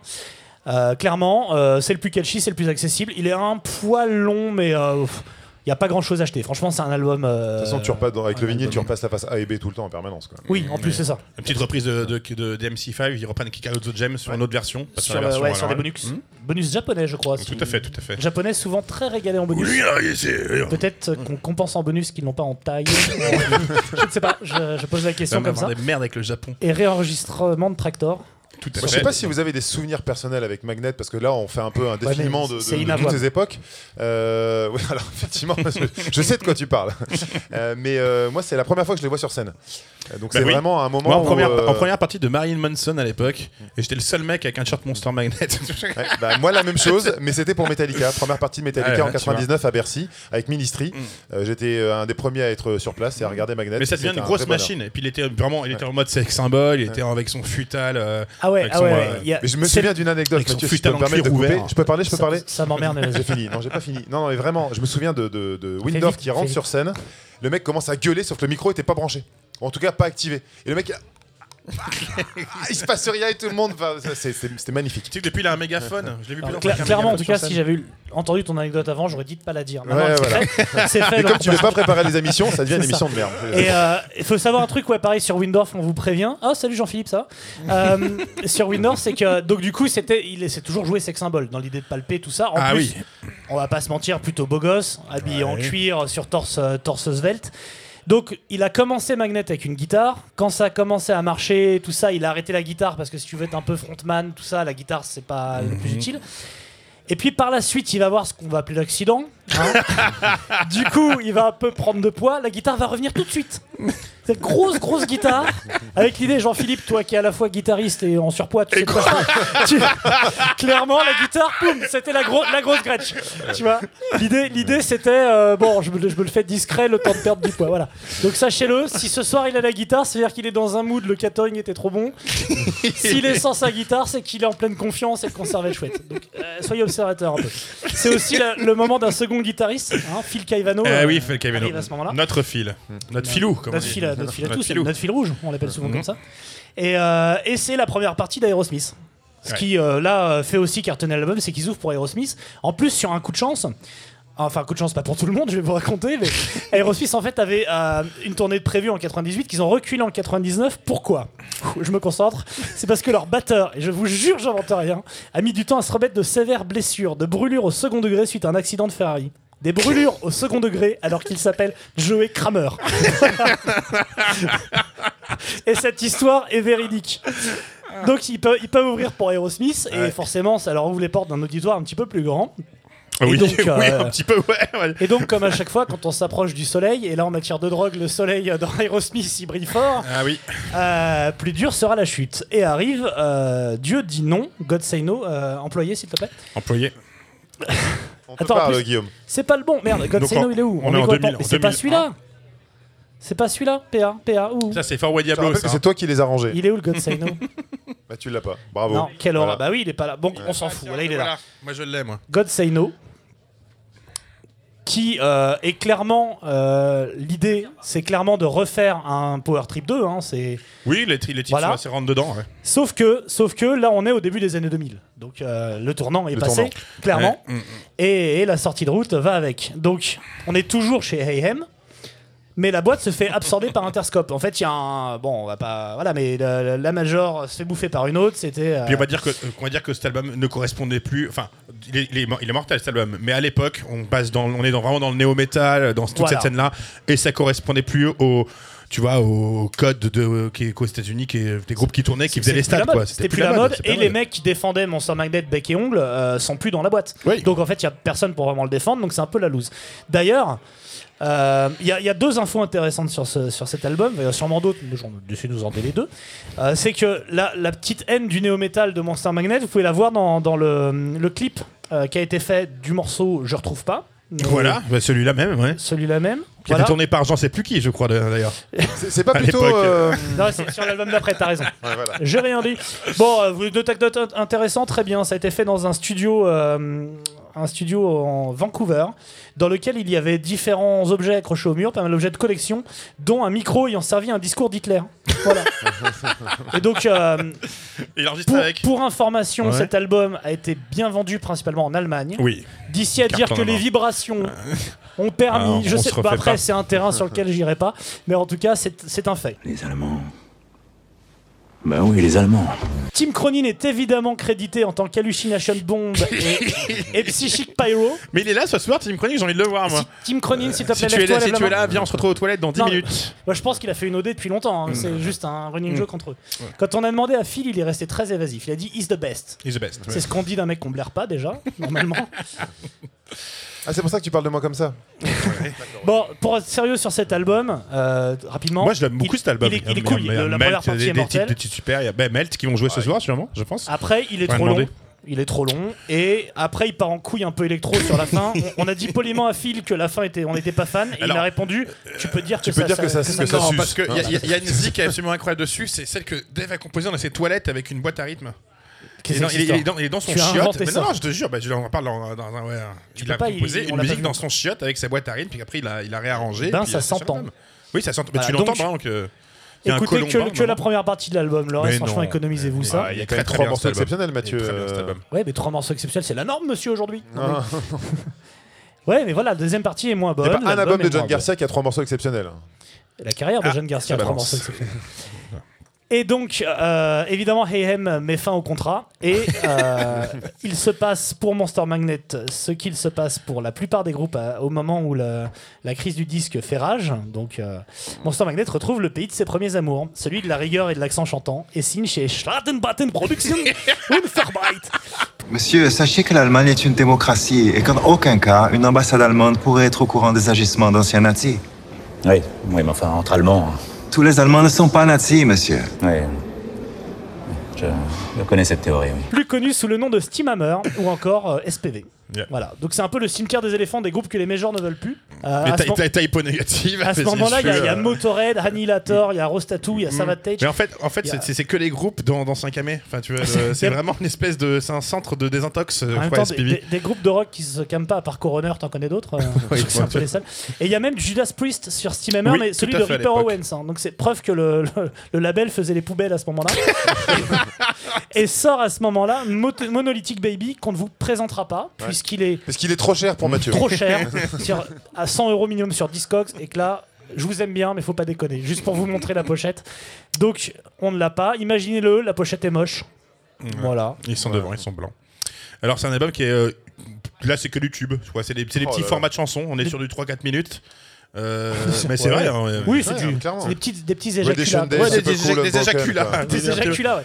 Euh, clairement, euh, c'est le plus catchy, c'est le plus accessible. Il est un poil long, mais il n'y a pas grand chose à acheter. Franchement, c'est un album. euh, De toute façon, tu repasses dans- avec le vinyle, tu repasses la face A et B tout le temps en permanence. Quoi. Oui, en plus, c'est ça. Une petite reprise de, de, de, de MC5, ils reprennent Kick Out the Gem sur une autre version. pas Sur, la le- version ouais, sur des bonus. Hmm. Bonus japonais, je crois. Tout à fait, tout à fait. Japonais souvent très régalés en bonus. Oui. Peut-être qu'on compense en bonus qu'ils n'ont pas en taille. je ne sais pas, je, je pose la question comme ça. des merdes avec le Japon. Et réenregistrement de Tractor. Tout à Moi, je sais pas si vous avez des souvenirs personnels avec Magnet, parce que là, on fait un peu un défilement de, de- c'est de toutes ces époques. Euh, oui, alors effectivement, je sais de quoi tu parles. Euh, mais euh, moi, c'est la première fois que je les vois sur scène. Donc Bah c'est oui. vraiment un moment. Moi, en où, première, euh, en première partie de Marilyn Manson à l'époque, et j'étais le seul mec avec un shirt Monster Magnet. ouais, bah, moi, la même chose, mais c'était pour Metallica. Première partie de Metallica Ah en tu 99 à Bercy, avec Ministry. Euh, J'étais un des premiers à être sur place et à regarder Magnet. Mais ça devient une un grosse machine. Et puis il était vraiment, il était en mode sex symbole, il était avec son futal. euh, Ah ouais, ah ouais. euh, il y a- Mais je me souviens d'une anecdote, Mathieu, si je peux me permettre de couper. Je peux parler, je peux ça- parler Ça m'emmerde, mais J'ai fini. Non, j'ai pas fini. Non, non, mais vraiment, je me souviens de, de, de Windorf qui rentre sur scène. Le mec commence à gueuler, sauf que le micro était pas branché. En tout cas, pas activé. Et le mec. Il se passe rien et tout le monde. enfin, ça, c'est- c'est- C'était magnifique. Tu sais que depuis il a un mégaphone. Je l'ai vu Alors, plusieurs fois cla- avec un clairement, en tout mégaphone cas, sur si scène. j'avais eu- entendu ton anecdote avant, j'aurais dit de pas la dire. Maintenant, Ouais, c'est voilà. fait. C'est fait. Et donc comme tu on veux pas préparer les émissions, ça devient une C'est émission de merde. Et euh, il faut savoir un truc, ouais, pareil sur Windorf, on vous prévient. Ah, salut Jean-Philippe, ça. va Euh, sur Windorf, c'est que donc du coup, c'était, il s'est toujours joué sex symbole dans l'idée de palper tout ça. En Ah plus, oui. on va pas se mentir, plutôt beau gosse, habillé en Ouais. cuir, sur torse, euh, torse svelte. Donc, il a commencé Magnet avec une guitare. Quand ça a commencé à marcher, tout ça, il a arrêté la guitare parce que si tu veux être un peu frontman, tout ça, la guitare, c'est pas le plus utile. Et puis par la suite, il va voir ce qu'on va appeler l'accident. hein. du coup, il va un peu prendre de poids. La guitare va revenir tout de suite. Cette grosse, grosse guitare, avec l'idée, Jean-Philippe, toi qui es à la fois guitariste et en surpoids, tu sais. Tu- Clairement, la guitare, boum, c'était la, gro- la grosse Gretsch. Tu vois L'idée, l'idée c'était, euh, bon, je me, je me le fais discret, le temps de perdre du poids, voilà. Donc sachez-le, si ce soir il a la guitare, c'est-à-dire qu'il est dans un mood, le catering était trop bon. S'il est sans sa guitare, c'est qu'il est en pleine confiance et le conserve est chouette. Donc euh, soyez observateurs un peu. C'est aussi la- le moment d'un second guitariste, hein, Phil Caivano. Eh euh, oui, Phil Caivano. arrive à ce moment-là. Notre fil. Notre filou, comme Notre fil, à- notre fil à tous, filou. notre fil rouge, on l'appelle souvent Mhm. comme ça. Et, euh, et c'est la première partie d'Aerosmith. Ce Ouais. qui, euh, là, fait aussi cartonner l'album, c'est qu'ils ouvrent pour Aerosmith. En plus, sur un coup de chance. Enfin, coup de chance, pas pour tout le monde, je vais vous raconter, mais Aerosmith, en fait, avait euh, une tournée de prévue en 98 qu'ils ont reculé en 99. Pourquoi? Je me concentre. C'est parce que leur batteur, et je vous jure, j'invente rien, a mis du temps à se remettre de sévères blessures, de brûlures au second degré suite à un accident de Ferrari. Des brûlures au second degré alors qu'il s'appelle Joey Kramer. Et cette histoire est véridique. Donc ils peuvent, ils peuvent ouvrir pour Aerosmith et Ouais. forcément ça leur ouvre les portes d'un auditoire un petit peu plus grand. Ah Oui, Et donc, oui, euh, un petit peu, ouais. ouais. Et donc comme à chaque fois quand on s'approche du soleil, et là en matière de drogue le soleil dans Aerosmith il brille fort, Ah oui. euh, plus dur sera la chute. Et arrive euh, Dieu dit non, God say no, employé s'il te plaît. Employé. On Attends, en plus- Guillaume. C'est pas le bon, merde, God say no il est où on est en écoute 2000, pas. en Mais C'est pas 2001. celui-là C'est pas celui-là PA, PA, où Ça, c'est Fort Way Je te Diablo. rappelle ça. que c'est toi qui les as rangés. Il est où le God say no Bah, tu l'as pas. Bravo. Non, quelle horreur. Voilà. Bah oui, il est pas là. Bon, on s'en fout. Là, il est là. Voilà. Moi, je l'ai, moi. God Say No, qui euh, est clairement euh, l'idée, c'est clairement de refaire un Power Trip 2. Hein, c'est Oui, les, tri- les titres Voilà. sont assez rentrent dedans. ouais. sauf que, sauf que là, on est au début des années 2000. Donc euh, le tournant est Le passé, tournant. clairement, Ouais. Mm, mm. et, et la sortie de route va avec. Donc on est toujours chez Hayhem. Mais la boîte se fait absorber par Interscope. En fait, il y a un. Bon, on va pas. Voilà, mais la, Major se fait bouffer par une autre. C'était. euh, Puis on va dire que, on va dire que cet album ne correspondait plus. Enfin, il est, il est, il est mortel cet album. Mais à l'époque, on passe dans, on est dans, vraiment dans le néo métal, dans toute Voilà. cette scène-là, et ça correspondait plus au, tu vois, au code de qui est qu'aux États-Unis, qui est des groupes qui tournaient, qui faisaient les stats. C'était plus la mode. Et les mecs qui défendaient Monster Magnet bec et ongle euh, sont plus dans la boîte. Donc en fait, il y a personne pour vraiment le défendre. Donc c'est un peu la loose. D'ailleurs. Euh, Il y, a- il y a deux infos intéressantes sur, ce- sur cet album, il y en a sûrement d'autres, mais j'en essaie de nous en donner les deux. Euh, c'est que la, la petite haine du néo-metal de Monster Magnet, vous pouvez la voir dans, dans le, le clip euh, qui a été fait du morceau Je retrouve pas. Voilà, bah, celui-là même, ouais. Celui-là même. Qui a Voilà. été tourné par je sais plus qui, je crois d'ailleurs. C'est c'est pas plutôt. euh, Non, c'est sur l'album d'après, t'as raison. ouais, voilà. J'ai rien dit. Bon, euh, deux anecdotes int- intéressantes, très bien. Ça a été fait dans un studio, euh, un studio en Vancouver, dans lequel il y avait différents objets accrochés au mur, pas mal d'objets de collection, dont un micro ayant servi à un discours d'Hitler. Voilà. Et donc, euh, Il enregistre pour, avec. pour information, Ouais. cet album a été bien vendu principalement en Allemagne. Oui. D'ici à dire que les vibrations ont permis, Ah, je sais pas, après c'est un terrain sur lequel j'irai pas, mais en tout cas c'est c'est un fait. Les Allemands. Ben oui, les Allemands. Tim Cronin est évidemment crédité en tant qu'Hallucination Bomb et, et Psychic Pyro. Mais il est là ce soir, Tim Chronique, j'ai envie de le voir, moi. Si- Tim Cronin, s'il te Si plaît, tu es lève-toi, là, si lève tu la es main. là, viens, on se retrouve aux toilettes dans 10 Non, mais- minutes. Moi, je pense qu'il a fait une OD depuis longtemps. hein. C'est juste un running joke entre eux. Quand on a demandé à Phil, il est resté très évasif. Il a dit He's the best. He's the best. C'est ce qu'on dit d'un mec qu'on blaire pas déjà, normalement. Ah, c'est pour ça que tu parles de moi comme ça. bon, pour être sérieux sur cet album, euh, rapidement. Moi, je l'aime beaucoup il- cet album. Il est, il cool. il y a Le- la Melt, première partie des, est des titres, mortelle. des titres super. Il y a ben, Melt qui vont jouer ce soir, sûrement, je pense. Après, il est trop long. Il est trop long. Et après, il part en couille un peu électro sur la fin. On, on a dit poliment à Phil que la fin était, on n'était pas fan. Et Alors, il a répondu Tu peux dire que tu peux ça, dire que ça- que ça non, suce. parce qu'il y, a- y a- y a une zik qui est absolument incroyable dessus, c'est celle que Dave a composée dans ses toilettes avec une boîte à rythme. Il est, dans, que il, est- c'est il est dans, il est dans son Tu chiotte. Mais ça. non, non, je te jure, bah, je en parle dans, dans un. Ouais, il a pas, il- composé on une musique dans son chiotte avec sa boîte à rythme, puis après il a, il a réarrangé. Ben, ça s'entend. Oui, ça s'entend. Mais Voilà, tu l'entends donc- vraiment que. il y a un Écoutez que, hein, que la première partie de l'album. Le reste, Mais franchement, économisez-vous ça. Ouais, Il y a quand même trois morceaux exceptionnels, Mathieu. Il. Ouais, mais trois morceaux exceptionnels, c'est la norme, monsieur, aujourd'hui. Non, Ah. mais- Ouais, mais voilà, la deuxième partie est moins Il bonne. a un album de John Garcia qui a trois morceaux exceptionnels. La carrière de Ah, John Garcia, ça trois morceaux exceptionnels. Et donc, euh, évidemment, Hayhem met fin au contrat. Et euh, il se passe pour Monster Magnet ce qu'il se passe pour la plupart des groupes à- au moment où la, la crise du disque fait rage. Donc, euh, Monster Magnet retrouve le pays de ses premiers amours, celui de la rigueur et de l'accent chantant, et signe chez Schlattenbatten Productions une Verbite. Monsieur, sachez que l'Allemagne est une démocratie et qu'en aucun cas, une ambassade allemande pourrait être au courant des agissements d'anciens nazis. Oui, oui, mais enfin, entre Allemands. Tous les Allemands ne sont pas nazis, monsieur. Oui. Je, je connais cette théorie, oui. Plus connu sous le nom de Steamhammer ou encore euh, SPV. Yeah. Voilà, donc c'est un peu le cimetière des éléphants des groupes que les majors ne veulent plus. Euh, Mais t'as hypo négative. à ce moment-là, il y, a- il y a euh, Motorhead, Annihilator, il y a Rostatu, il y a Savatage. Mais en fait, en fait a- c'est- que les groupes dans, dans 5 amé. Enfin, tu C'est- c'est vraiment une espèce de. C'est un centre de désintox, euh, En même temps, des, des- des groupes de rock qui se calment pas, à part Coroner, t'en connais d'autres euh, Oui, C'est un peu les seuls. Et il y a même Judas Priest sur Steam Hammer, Oui, mais celui de Ripper. Owens. hein. Donc c'est preuve que le, le- le label faisait les poubelles à ce moment-là. et sort à ce moment-là Mo- Monolithic Baby, qu'on ne vous présentera pas, puisqu'il est Parce qu'il est trop cher pour Mathieu. trop cher, sur- à 100 euros minimum sur Discogs, et que là, je vous aime bien, mais faut pas déconner. Juste pour vous montrer la pochette. Donc, on ne l'a pas. Imaginez-le, la pochette est moche. Voilà. Ils sont devant, ils sont blancs. Alors, c'est un album qui est. euh, là, c'est que du tube. tu vois, C'est des, c'est des Oh petits là là. formats de chansons. On est sur du 3-4 minutes. Euh, mais c'est Ouais. vrai. hein. Oui, c'est Ouais, du- clairement. c'est des petits, des petits éjaculats. Ouais, des, des- des Unbroken, éjaculats. Des éjaculats, ouais.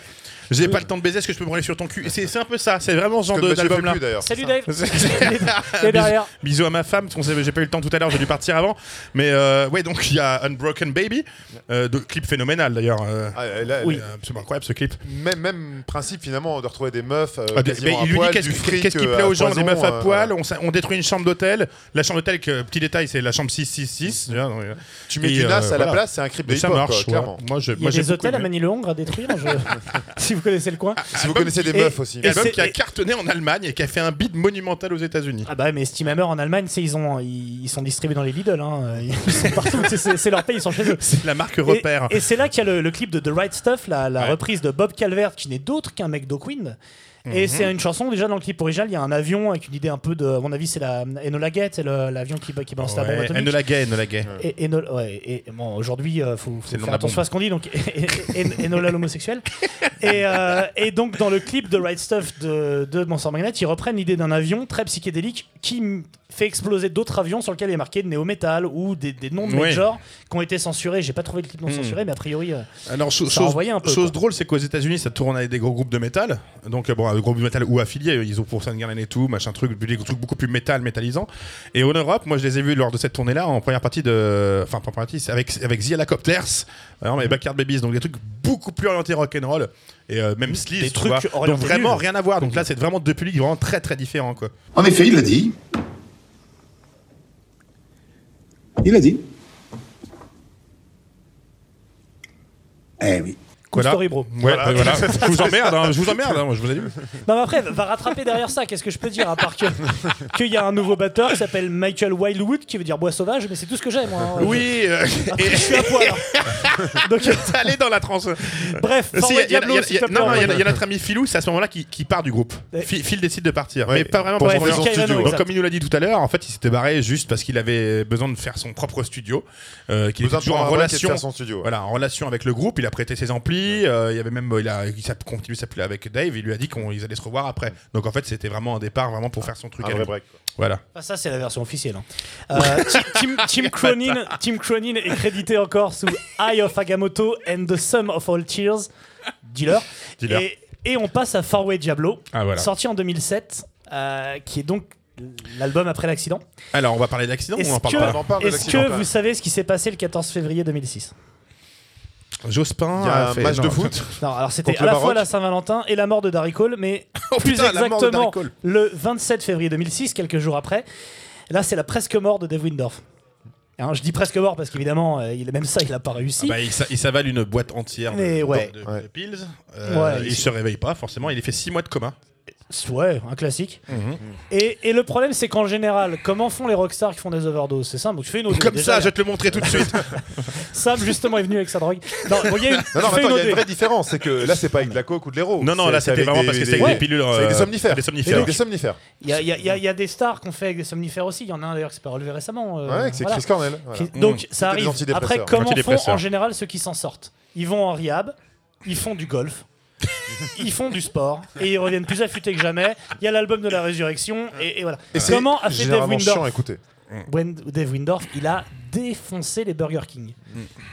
J'ai pas le temps de baiser, est-ce que je peux me branler sur ton cul C'est un peu ça, c'est vraiment ce genre Que de- Mathieu fait d'album là. plus d'ailleurs. Salut. Dave. Derrière. Bisous à ma femme, j'ai pas eu le temps tout à l'heure, j'ai dû partir avant. Mais euh, ouais, donc il y a Unbroken Baby, euh, de, clip phénoménal d'ailleurs. euh, Ah, Oui. absolument incroyable ce clip. Même, même principe finalement de retrouver des meufs. euh, Ah, des- quasiment mais à il lui dit qu'est-ce du qui- plaît aux gens, des meufs à poil. On, détruit une chambre d'hôtel. La chambre d'hôtel, petit détail, c'est la chambre 666. tu vois, donc, euh, Tu mets euh, NAS à la place, c'est un clip de mais ça marche, clairement. Moi, je- Il y moi, a j'ai des hôtels à aimé. Manille-le-Hongre à détruire. si vous connaissez le coin. Si vous connaissez des meufs aussi. et Album qui a cartonné en Allemagne et qui a fait un beat monumental aux États-Unis. Ah bah mais Steamhammer en Allemagne, c'est ils ont ils, sont distribués dans les Lidl, hein. ils sont partout, c'est- leur pays, ils sont chez eux. C'est la marque Et, repère. et c'est là qu'il y a le, le clip de The Right Stuff, la, la Ouais. reprise de Bob Calvert, qui n'est d'autre qu'un mec d'O'Quinn. Mhm. Et c'est une chanson, déjà dans le clip original, il y a un avion avec une idée un peu de. À mon avis, c'est la Enola Gay, c'est l'avion qui, qui balance la bombe Ouais, atomique. Enola Gay, Enola Gay. Et, Eno- ouais, et bon, aujourd'hui, il faut, faut faire de attention à ce qu'on dit. Donc, Enola l'homosexuel. et, euh, et donc, dans le clip de Right Stuff de, de Monster Magnet, ils reprennent l'idée d'un avion très psychédélique qui fait exploser d'autres avions sur lesquels il est marqué Néo Metal ou des, des noms de Ouais. majors qui ont été censurés. J'ai pas trouvé le clip non Hmm. censuré, mais a priori. euh, Alors, Ça chose, envoyait un peu, chose quoi. drôle, c'est qu'aux États-Unis, ça tourne avec des gros groupes de métal. Donc, euh, bon, un groupe de métal ou affiliés, ils ont pour Soundgarden et tout, machin truc, des trucs beaucoup plus métal, métallisant. Et en Europe, moi, je les ai vus lors de cette tournée-là, en première partie de. Enfin, pas en première partie, c'est avec, avec The Helicopters, alors, mais Backyard Babies, donc des trucs beaucoup plus orientés rock'n'roll. Et euh, même Sleaze, Des tu trucs vois. Donc, vraiment rien à voir. Donc là, c'est vraiment deux publics vraiment très très différents, quoi. En effet, il l'a dit. Il l'a dit. Eh oui. Voilà. story, bro. Ouais, voilà. voilà. je vous emmerde, hein, je vous emmerde, hein, je vous ai dit. Non, mais après, va rattraper derrière ça. Qu'est-ce que je peux dire À part que- qu'il y a un nouveau batteur qui s'appelle Michael Wildwood, qui veut dire bois sauvage, mais c'est tout ce que j'ai, moi. hein. Oui, euh, Après, je suis à poil. hein. Donc, euh, et allez dans la transe. bref, il y a- y y y notre ami Philou, c'est à ce moment-là qui, qui part du groupe. Ouais. Phil, décide de partir, Ouais. mais pas vraiment pour son studio. Donc, comme il nous l'a dit tout à l'heure, en fait, il s'était barré juste parce qu'il avait besoin de faire son propre studio, euh, qu'il était Besoin de toujours et relation. Voilà, en relation avec le groupe, il a prêté ses amplis, euh, il y avait même, il a, il s'est continué s'appeler avec Dave, il lui a dit qu'ils allaient se revoir après. Donc en fait, c'était vraiment un départ vraiment pour faire son truc. Un vrai lui. break. quoi. Voilà. Ah, ça, c'est la version officielle. hein. Euh, Ti- Tim, Tim, Cronin, Tim Cronin est crédité encore sous Eye of Agamotto and the Sum of All Tears, dealer. Dealer. Et, et on passe à Farway Diablo, Ah, voilà. sorti en 2007, euh, qui est donc l'album après l'accident. Alors, on va parler d'accident ou Est-ce on en parle que, pas de est-ce l'accident, que vous savez ce qui s'est passé le 14 février 2006 Jospin Il y a a un fait- match de foot. Non, alors c'était à le la fois la Saint-Valentin et la mort de Darry Cole, mais Oh, plus putain, Darry exactement Cole. le 27 février 2006, quelques jours après. Là, c'est la presque mort de Dave Windorf. Hein, je dis presque mort parce qu'évidemment, euh, même ça, il n'a pas réussi. Ah bah, il s'a- il s'avale une boîte entière de, Mais ouais. de- de Ouais. pills. Euh, Ouais, il il- se réveille pas, forcément. Il est fait 6 mois de coma. Ouais, un classique. Mhm. Et, et le problème, c'est qu'en général, comment font les rockstars qui font des overdoses? C'est simple. Donc, tu fais une OD. Comme Déjà, ça, je vais te le montrer tout de suite. Sam, justement, est venu avec sa drogue. Non, bon, il y a une, Non, non, attends, y a une vraie différence. C'est que là, c'est pas avec de la coke ou de l'héros. non, non, C'est- là, c'est c'était avec vraiment des- parce que c'était avec des pilules. c'est avec des euh, somnifères. Des somnifères. avec des somnifères. Il y a, il y a- il y a- il y a des stars qu'on fait avec des somnifères aussi. Il y en a un d'ailleurs qui s'est pas relevé récemment. euh, Ouais, c'est voilà. Chris Cornell. voilà. Donc ça C'était des arrive. Après, comment font en général ceux qui s'en sortent? Ils vont en rehab, ils font du golf, ils font du sport et ils reviennent plus affûtés que jamais. Il y a l'album de la résurrection et, et voilà. Et comment a fait Dave généralement chiant à Windorf écouter. Dave Windorf, il a défoncé les Burger King.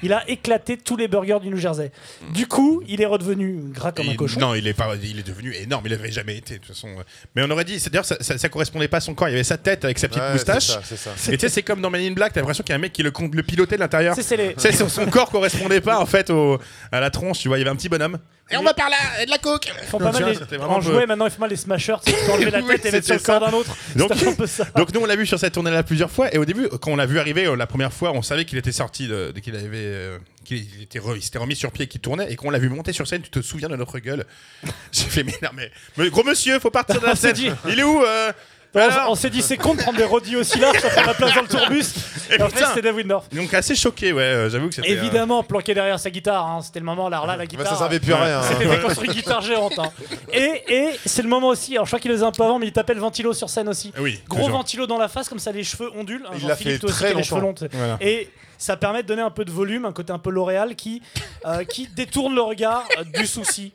Il a éclaté tous les burgers du New Jersey. Du coup, il est redevenu gras comme un cochon. Non, il est, pas, il est devenu énorme. Il avait jamais été, de toute façon. Mais on aurait dit, c'est- d'ailleurs, ça, ça, ça correspondait pas à son corps. Il y avait sa tête avec sa petite Ouais, moustache. c'est ça, c'est ça. Et tu sais, c'est comme dans Men in Black, t'as l'impression qu'il y a un mec qui le, le pilotait de l'intérieur. C'est les- son, son corps correspondait pas en fait au, à la tronche. Tu vois, il y avait un petit bonhomme. Et on va par là, de la coke. Ils font pas mal les... En jouet, maintenant, ils font mal les smashers. Tu peux enlever la Oui, tête et mettre sur le corps d'un autre. Donc- un peu ça. Donc nous on l'a vu sur cette tournée-là plusieurs fois et au début quand on l'a vu arriver euh, la première fois on savait qu'il était sorti de, de- qu'il avait euh, qu'il était re- il s'était remis sur pied qu'il tournait et quand on l'a vu monter sur scène tu te souviens de notre gueule j'ai fait mais non mais, mais gros monsieur faut partir de la scène dit- il est où euh, On- alors on s'est dit, c'est con de prendre des rodis aussi larges, ça fait la place dans le tourbus. Et Et en fait, c'était Dave Windorf. donc assez choqué ouais euh, j'avoue que c'était euh, Évidemment, planqué derrière sa guitare, hein, c'était le moment. Alors là, la guitare. ça servait plus à rien. hein. C'était déconstruit une guitare géante. hein. Et, et c'est le moment aussi, alors je crois qu'il le faisait un peu avant, mais il tapait le ventilo sur scène aussi. oui Gros toujours. ventilo dans la face, comme ça les cheveux ondulent. hein, Il l'a fait très les cheveux longtemps. longs. Voilà. Et ça permet de donner un peu de volume, un côté un peu L'Oréal qui, euh, qui détourne le regard euh, du souci.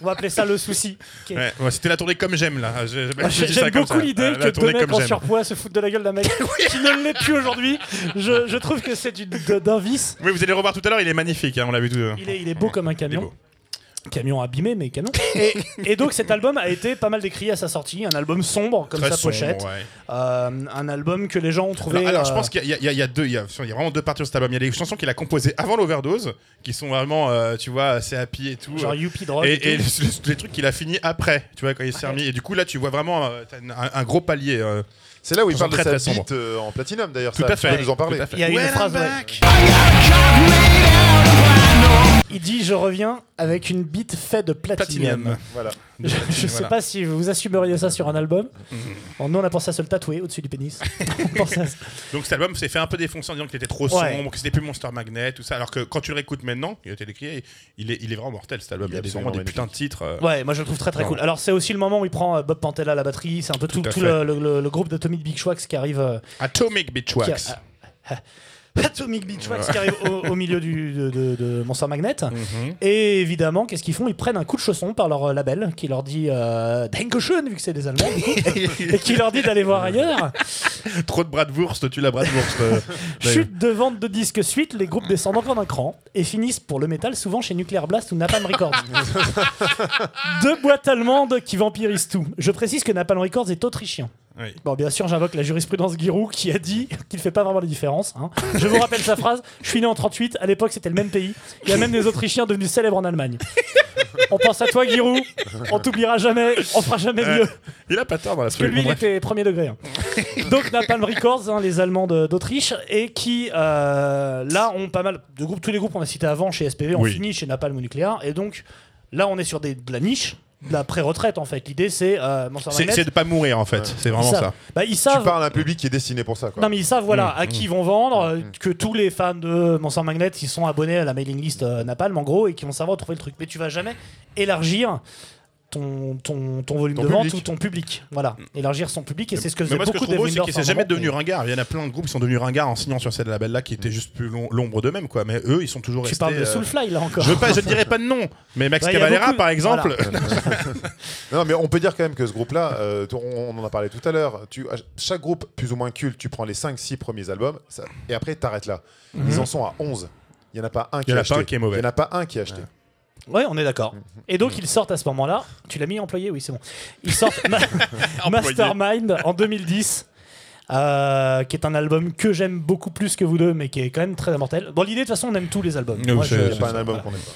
On va appeler ça le souci. Ouais, ouais, c'était la tournée comme j'aime là Je- je- Moi, je j'ai- dis ça J'aime comme beaucoup ça. l'idée Euh, que la deux tournée mecs comme en j'aime. surpoids se foutent de la gueule d'un mec qui ne l'est plus aujourd'hui. Je, je trouve que c'est d'un vice. oui vous allez le revoir tout à l'heure il est magnifique hein, on l'a vu tout Il est, il est beau comme un camion. beau. Camion abîmé, mais canon. Et, et donc cet album a été pas mal décrié à sa sortie. Un album sombre, comme Très sa sombre, pochette. ouais. Euh, un album que les gens ont trouvé. Alors, alors, je euh, pense qu'il y, y a- y a deux, il y a, il y a vraiment deux parties de cet album. Il y a des chansons qu'il a composées avant l'overdose, qui sont vraiment, euh, tu vois, assez happy et tout. Genre Youpi Drug. et, et et tout. les, les trucs qu'il a fini après, tu vois, quand il s'est remis. Et du coup, là, tu vois vraiment euh, un, un gros palier. euh. C'est là où il Ils parle sont de très, sa très euh, en platinum d'ailleurs. Tout ça, à tu fait. peux nous en parler. Il y a une phrase. Il dit Je reviens avec une bite faite de platinium. Platinum. Voilà. Je, je sais Voilà. pas si vous assumeriez ça sur un album. Bon, nous, on a pensé à se le tatouer au-dessus du pénis. On à. Donc cet album s'est fait un peu défoncer en disant qu'il était trop Ouais. sombre, que c'était plus Monster Magnet, tout ça. Alors que quand tu le réécoutes maintenant, il a été décrit, il est, il est vraiment mortel cet album. Il y a des, vraiment des putains de titres. euh. Ouais, moi je le trouve très très Non. cool. Alors c'est aussi le moment où il prend euh, Bob Pantella à la batterie. C'est un peu tout, le, le- le- le groupe d'Atomic Beach Wax qui arrive. euh, Atomic Beach qui a- Wax. ah, Atomic Beach Wax qui arrive au, au milieu du, de, de- de Monster Magnet. Mhm. Et évidemment, qu'est-ce qu'ils font? Ils prennent un coup de chausson par leur euh, label qui leur dit euh, Dankeschön, vu que c'est des Allemands, du coup, et qui leur dit d'aller voir ailleurs. Trop de bratwurst, tu la bratwurst. euh, d'ailleurs. Chute de vente de disques suite, les groupes descendent encore d'un cran et finissent pour le métal souvent chez Nuclear Blast ou Napalm Records. Deux boîtes allemandes qui vampirisent tout. Je précise que Napalm Records est autrichien. Oui. Bon, bien sûr, j'invoque la jurisprudence Giroud qui a dit qu'il ne fait pas vraiment la différence. hein. Je vous rappelle sa phrase Je suis né en 38, à l'époque c'était le même pays. Il y a même des Autrichiens devenus célèbres en Allemagne. On pense à toi, Giroud. On t'oubliera jamais. On fera jamais mieux. Il a pas tort dans la Parce que lui, il était premier degré. hein. Donc Napalm Records, hein, les Allemands de- d'Autriche, et qui euh, là ont pas mal de groupes. Tous les groupes qu'on a cités avant chez SPV ont Oui. fini chez Napalm ou Nucléaire, et donc là on est sur des, de la niche, de la pré-retraite en fait. L'idée c'est euh, C'est de pas mourir en fait, c'est vraiment savent- ça. Bah, ils Tu savent. parles à un public qui est destiné pour ça. Quoi. Non mais ils savent voilà Mm, à qui ils vont vendre, euh, que tous les fans de Monster Magnet ils sont abonnés à la mailing list euh, Napalm en gros et qui vont savoir trouver le truc. Mais tu vas jamais élargir ton, ton, ton volume Ton de vente public. ou ton public. Voilà, élargir son public et c'est ce que faisait moi, ce que je beaucoup trouve beau, c'est jamais mais- ringards. Il y en a plein de groupes qui sont devenus ringards en signant sur ces labels-là qui étaient juste plus l'ombre d'eux-mêmes, quoi. Mais eux, ils sont toujours Tu restés. parles de euh, Soulfly là encore. Je veux pas, je ne dirais pas de nom, mais Max y Cavalera, beaucoup- par exemple. Non, mais on peut dire quand même que ce groupe-là, euh, on, on en a parlé tout à l'heure, tu, à chaque groupe plus ou moins culte, tu prends les 5-6 premiers albums ça- et après t'arrêtes là. Ils en sont à 11. Il n'y en a pas un qui y en a acheté. un qui est mauvais. Il n'y en a pas un qui a acheté. Ouais, on est d'accord. Et donc ils sortent à ce moment-là. Tu l'as mis employé, oui c'est bon. Ils sortent Ma- Mastermind en 2010. euh, qui est un album que j'aime beaucoup plus que vous deux, mais qui est quand même très immortel. Bon, l'idée, de toute façon, on aime tous les albums. Moi, c'est- je- pas un album qu'on aime pas.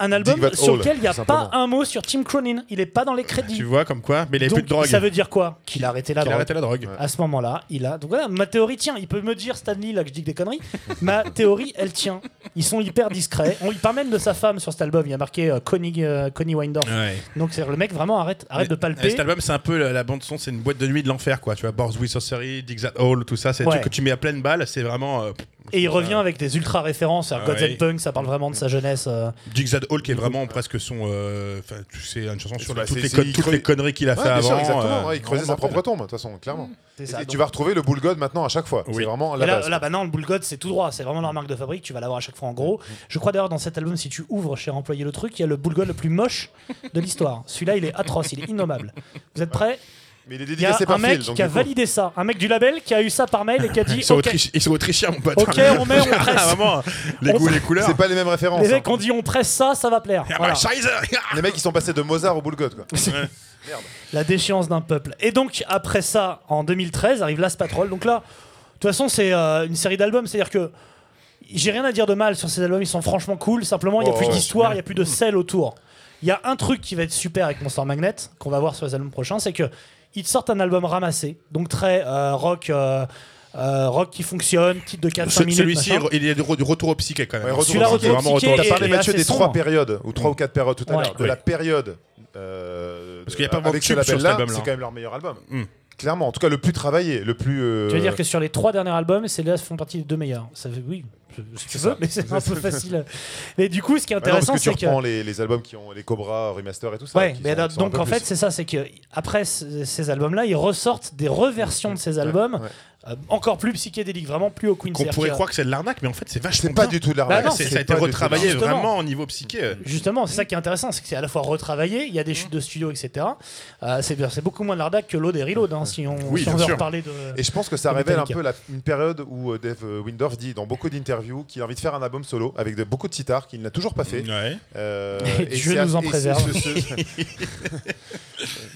Un album sur lequel il n'y a pas un mot sur Tim Cronin. Il n'est pas dans les crédits. Tu vois, comme quoi, mais il Donc, plus de drogue. ça veut dire quoi Qu'il a arrêté la Qu'il a drogue. arrêté la drogue. Ouais. À ce moment-là, il a. Donc voilà, ma théorie tient. Il peut me dire, Stanley, là, que je dis que des conneries. ma théorie, elle tient. Ils sont hyper discrets. On lui parle même de sa femme sur cet album. Il y a marqué euh, Connie, euh, Connie Windorf. Ouais. Donc c'est le mec vraiment arrête, arrête de Mais- palper. Cet album, c'est un peu la, la bande son, c'est une boîte de nuit de l'enfer, quoi. Tu vois, Boards with Sorcery, Dig That Hole, tout ça, c'est des Ouais. trucs que tu mets à pleine balle. C'est vraiment. euh, Et il revient avec des ultra références. Alors, Ah Gods ouais. and Punk, ça parle vraiment de sa jeunesse. euh. Dig That Hole, qui est vraiment presque son. euh, Enfin, tu sais, une chanson sur la- toutes, c'est- les, c'est- conneries qu'il a fait avant. exactement. euh, il creusait sa propre tombe, de toute façon, clairement. C'est Et tu vas retrouver le Bull God maintenant à chaque fois. C'est vraiment la là, base. là, bah non, le Bull God, c'est tout droit. C'est vraiment leur marque de fabrique. Tu vas l'avoir à chaque fois en gros. Je crois d'ailleurs dans cet album, si tu ouvres chez Employé le truc, il y a le Bull God le plus moche de l'histoire. Celui-là, il est atroce, il est innommable. Vous êtes prêts? Mais il est Il y a dédicacé un par mec Phil. donc qui a du coup- validé ça, un mec du label qui a eu ça par mail et qui a dit Ils sont, ok, autrichi- ils sont autrichiens, mon pote. ok, on met, on Ah, presse. vraiment, les On- goûts, les couleurs. C'est pas les mêmes références. Les hein. mecs ont dit on presse ça, ça va plaire. Ah, Voilà. bah, Scheiße. Les mecs, ils sont passés de Mozart au Boulgot, quoi. La déchéance d'un peuple. Et donc, après ça, en 2013, arrive Last Patrol. Donc là, de toute façon, c'est euh, une série d'albums. C'est-à-dire que j'ai rien à dire de mal sur ces albums. Ils sont franchement cool. Simplement, il n'y a Oh, plus ouais. d'histoire, il n'y a plus de sel autour. Il y a un truc qui va être super avec Monster Magnet, qu'on va voir sur les albums prochains, c'est que ils te sortent un album ramassé. Donc très euh, rock. euh, euh, rock qui fonctionne, titre de 4-5 Ce- minutes. Celui-ci, il est de re- du retour au psyché quand même. Ouais, retour Celui-là, au retour psyché. au psyché et- parlé, et Mathieu, des trois sombre. périodes, ou trois ou quatre périodes tout à Ouais. l'heure. De la période. euh, Parce qu'il y a pas vraiment avec de sur cet album-là. c'est quand même leur meilleur album. Hmm. Clairement, en tout cas, le plus travaillé, le plus. euh, Tu veux dire que sur les trois derniers albums, ces là font partie des deux meilleurs Ça fait, Oui, je- si tu C'est veux, ça. mais c'est un peu facile. Mais du coup, ce qui est intéressant, que tu c'est que. reprends les, les albums qui ont les Cobra Remaster et tout ça. Ouais, mais sont- donc en fait, c'est ça, c'est que après ces albums-là, ils ressortent des reversions de ces albums ouais. euh, encore plus psychédéliques, vraiment plus au Queen. Qu'on pourrait croire que c'est de l'arnaque, mais en fait, c'est vachement c'est pas bien. du tout de Bah l'arnaque. c'est ça a été retravaillé vraiment au niveau psyché. Justement, c'est ça qui est intéressant, c'est que c'est à la fois retravaillé, il y a des chutes de studio, etc. Euh, c'est beaucoup moins de l'arnaque que Load et Reload, hein, si on, Oui, si on bien veut sûr. reparler de. Et je pense que ça révèle un peu la- une période où euh, Dave euh, Windorf dit dans beaucoup d'interviews qu'il a envie de faire un album solo avec de, beaucoup de sitar qu'il n'a toujours pas fait. Ouais. Euh, Et Dieu nous en préserve.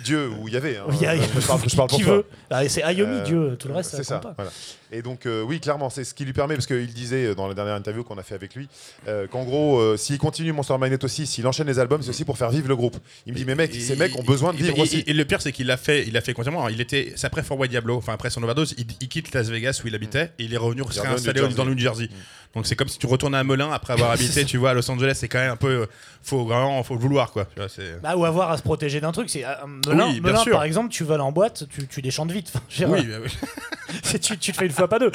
Dieu ou il y avait. hein. Il y a- je parle, je parle pour qui toi. veut Ah, C'est Ayomi, Euh, Dieu, tout le reste, C'est ça voilà. Et donc, euh, oui, clairement, c'est ce qui lui permet, parce qu'il disait dans la dernière interview qu'on a fait avec lui, euh, qu'en gros, euh, s'il continue Monster Magnet aussi, s'il enchaîne les albums, c'est aussi pour faire vivre le groupe. Il me dit, mais mec, ces mecs ont besoin de vivre et- aussi. Et, le pire, c'est qu'il l'a fait, il l'a fait consciemment. Il était, c'est après Fort White Diablo, enfin après son overdose, il, il quitte Las Vegas où il habitait et il est revenu se réinstaller dans le New Jersey. Donc c'est comme si tu retournais à Melun après avoir habité, tu vois, à Los Angeles. C'est quand même un peu, euh, faut vraiment, faut le vouloir quoi. Tu vois, c'est- Bah, ou avoir à se protéger d'un truc. C'est, euh, Melun, Oui, Melun, par exemple, tu aller en boîte, tu, tu déchantes vite. Enfin, Oui, bah oui. c'est- tu, tu te fais une pas deux.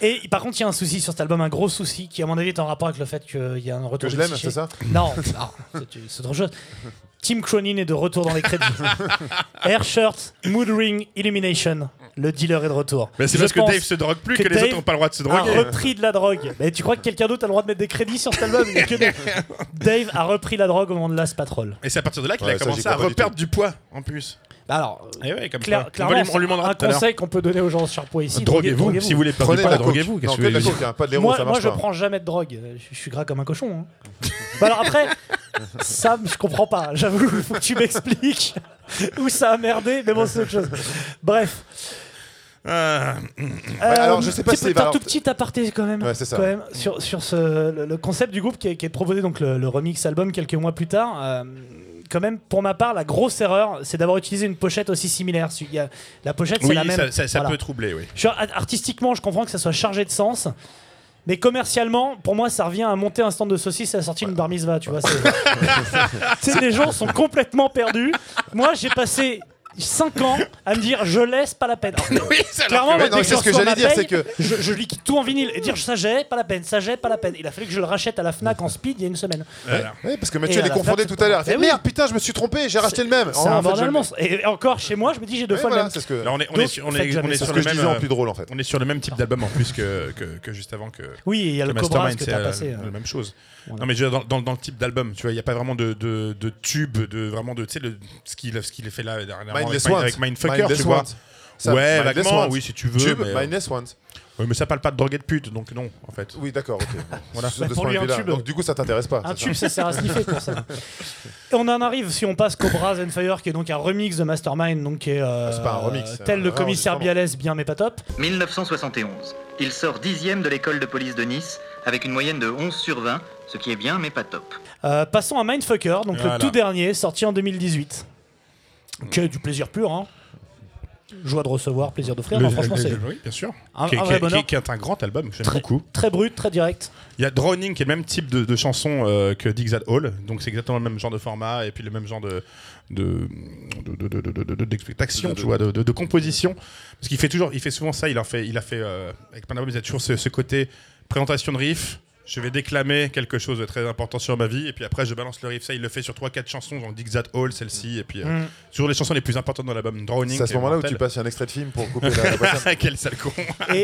Et par contre, il y a un souci sur cet album, un gros souci, qui à mon avis est en rapport avec le fait qu'il y a un retour Que je l'aime. Ah, c'est ça? Non, non, c'est, autre chose. Tim Cronin est de retour dans les crédits. Air Shirt, Mood Ring, Illumination. Le dealer est de retour. Mais c'est parce que Dave se drogue plus que, que les Dave autres n'ont pas le droit de se a droguer. repris de la drogue. Mais tu crois que quelqu'un d'autre a le droit de mettre des crédits sur cet album? A que des- Dave a repris la drogue au moment de Last Patrol. Et c'est à partir de là qu'il Ouais, a ça, commencé à reperdre du poids en plus. Alors, Et ouais, comme clair- ça. On, va clairement, lui, on lui demandera un conseil qu'on peut donner aux gens sur poids ici. Droguez-vous. Si vous voulez Prenez coke. droguez-vous. Qu'est-ce Non, que que vous de la voulez coke, hein, pas de Moi, ça moi je pas. prends jamais de drogue. Je, suis gras comme un cochon. hein. Bah alors après, Sam, je comprends pas. J'avoue, il faut que tu m'expliques où ça a merdé. Mais bon, c'est autre chose. Bref. Ah, alors, je sais pas si petit- un alors- tout petit aparté quand même, Ouais, c'est ça. quand même sur, sur ce, le, le concept du groupe qui est, qui est proposé, donc le, le remix album quelques mois plus tard. euh, quand même, pour ma part, la grosse erreur, c'est d'avoir utilisé une pochette aussi similaire. Il y a- la pochette, c'est oui, la même. ça, ça- ça Voilà. peut troubler, oui. Je- artistiquement, je comprends que ça soit chargé de sens. Mais commercialement, pour moi, ça revient à monter un stand de saucisses et à sortir une bar mitzvah, tu vois. c'est- Tu sais, les gens sont complètement perdus. Moi, j'ai passé 5 ans à me dire je laisse pas la peine. Alors, Oui, c'est Clairement, moi, dès c'est je ce que reçois j'allais ma dire, paye, c'est que- je, je liquide tout en vinyle et dire ça j'ai pas la peine, ça j'ai pas la peine. Il a fallu que je le rachète à la Fnac en speed il y a une semaine. Voilà. Ouais, parce que Et Mathieu à les la confondait tout à l'heure. Il c'est- fait Eh oui. merde, putain, je me suis trompé, j'ai racheté le même. C'est Oh, un bordel monstre. Et encore chez moi, je me dis j'ai deux fois voilà, le même. c'est ce que. Là, on est, on Donc, est sur, on faites est, jamais on est ça. C'est sur ce le je même, disais en euh, plus drôle en fait. on est sur le même type d'album en plus que, que, que juste avant que, Oui, il y a que le Cobra Mastermind, que c'est t'as euh, passé. la euh. même chose. Voilà. Non mais je veux dire, dans, dans, dans le type d'album, tu vois, il n'y a pas vraiment de, de, de tube, de vraiment de, tu sais, le- ce qu'il ce qu'il a fait là dernièrement Mindless avec, Ones. avec Mindfucker, Mindless tu vois. Ones. Ça, ouais, vaguement, oui, si tu veux. Tube, mais, euh, Mindless Ones. ouais, mais ça parle pas de drogue et de pute, donc non, en fait. Oui, d'accord, ok. Voilà. De Bah, pour lui, un tube. Donc du coup, ça t'intéresse pas. Un tube, ça sert à sniffer pour ça. Et on en arrive, si on passe Cobra Zenfire, qui est donc un remix de Mastermind, donc qui est euh, C'est pas un remix, tel un le commissaire. Bialès, bien mais pas top. 1971. Il sort dixième de l'école de police de Nice avec une moyenne de 11 sur 20, ce qui est bien mais pas top. Euh, passons à Mindfucker, donc Voilà. le tout dernier, sorti en 2018. Qui est du plaisir pur, hein. Joie de recevoir, plaisir d'offrir. Le- Non, franchement, le- c'est oui, bien sûr. un, qui, est- un qui vrai est- bonheur. qui est- qui est un grand album, que j'aime Très- beaucoup. Très brut, très direct. Il y a Drowning qui est le même type de, de chanson euh, que at Hall, donc c'est exactement le même genre de format et puis le même genre de de de- de- de- de- de- de- d'expectation, De- de- tu vois, de, de- de composition. Parce qu'il fait toujours, il fait souvent ça. Il en fait, il a fait euh, avec d'albums, il y a toujours ce, ce côté présentation de riff, je vais déclamer quelque chose de très important sur ma vie, et puis après je balance le riff. Ça, il le fait sur 3-4 chansons, genre Dig That Hall, celle-ci, et puis euh, Mm. sur les chansons les plus importantes dans l'album Drowning. C'est à ce moment-là où tu passes un extrait de film pour couper la. Quel sale con. Et,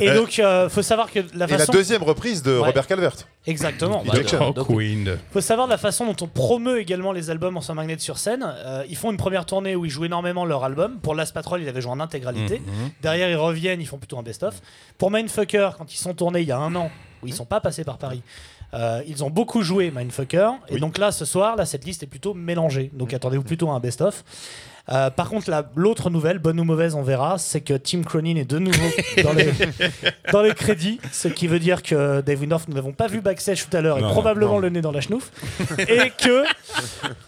et Euh, donc, euh, faut savoir que la Et la façon. deuxième reprise de Ouais. Robert Calvert. Exactement. Il bah, donc, Queen. faut savoir de la façon dont on promeut également les albums en sans magnet sur scène. Euh, ils font une première tournée où ils jouent énormément leur album. Pour Last Patrol, ils avaient joué en intégralité. Mhm. Derrière, ils reviennent, ils font plutôt un best-of. Pour Mindfucker, quand ils sont tournés il y a un an, où ils sont pas passés par Paris, euh, ils ont beaucoup joué Mindfucker. Et Oui. donc là, ce soir, là, cette liste est plutôt mélangée. Donc attendez-vous plutôt à un best-of. Euh, par contre, la- l'autre nouvelle, bonne ou mauvaise, on verra, c'est que Tim Cronin est de nouveau dans les, dans les crédits, ce qui veut dire que Dave Windorf, nous n'avons pas vu backstage tout à l'heure, et probablement non. le nez dans la chenouf, et que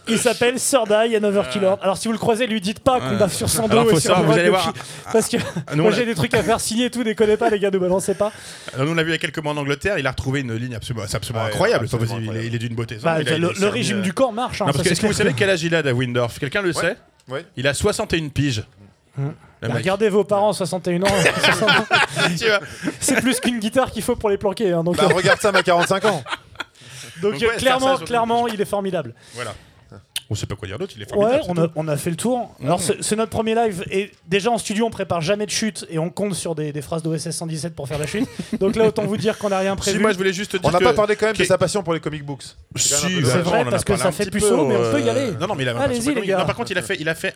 il s'appelle Sir Die and Overkiller. Alors si vous le croisez, lui dites pas qu'on Ouais. va sur son dos Alors, et sur le vous allez voir. parce que Nous, moi j'ai l'a- des trucs à faire signer et tout, déconnez pas les gars, ne balancez pas. Alors, nous, on l'a vu il y a quelques mois en Angleterre, il a retrouvé une ligne absolument, c'est absolument Ouais, incroyable. absolument il est- d'une beauté. Bah, Il a- il le, régime euh, du corps marche. hein, Non, ça, parce que c'est est-ce que vous savez quel âge il a, Dave Windorf? Quelqu'un le sait? Il a 61 piges. Bah, mec. regardez vos parents, 61 ans, 60 ans. Tu vois. c'est plus qu'une guitare qu'il faut pour les planquer. hein, donc Bah, regarde ça, à 45 ans. donc, donc euh, ouais, clairement, clairement, il est formidable. Voilà. On sait pas quoi dire d'autre, il est Ouais, formidable. on a, on a fait le tour. Alors, c'est c'est notre premier live. Et déjà en studio, on prépare jamais de chute et on compte sur des, des phrases d'OSS 117 pour faire la chute. Donc là, autant vous dire qu'on n'a rien Si, prévu. moi je voulais juste te dire On n'a pas parlé quand même de sa passion pour les comic books. Si, C'est vrai, a parce que ça fait solo, mais on peut y euh, aller. Non, non, mais il un Allez-y, les gars. Non, par contre, il a fait, il a fait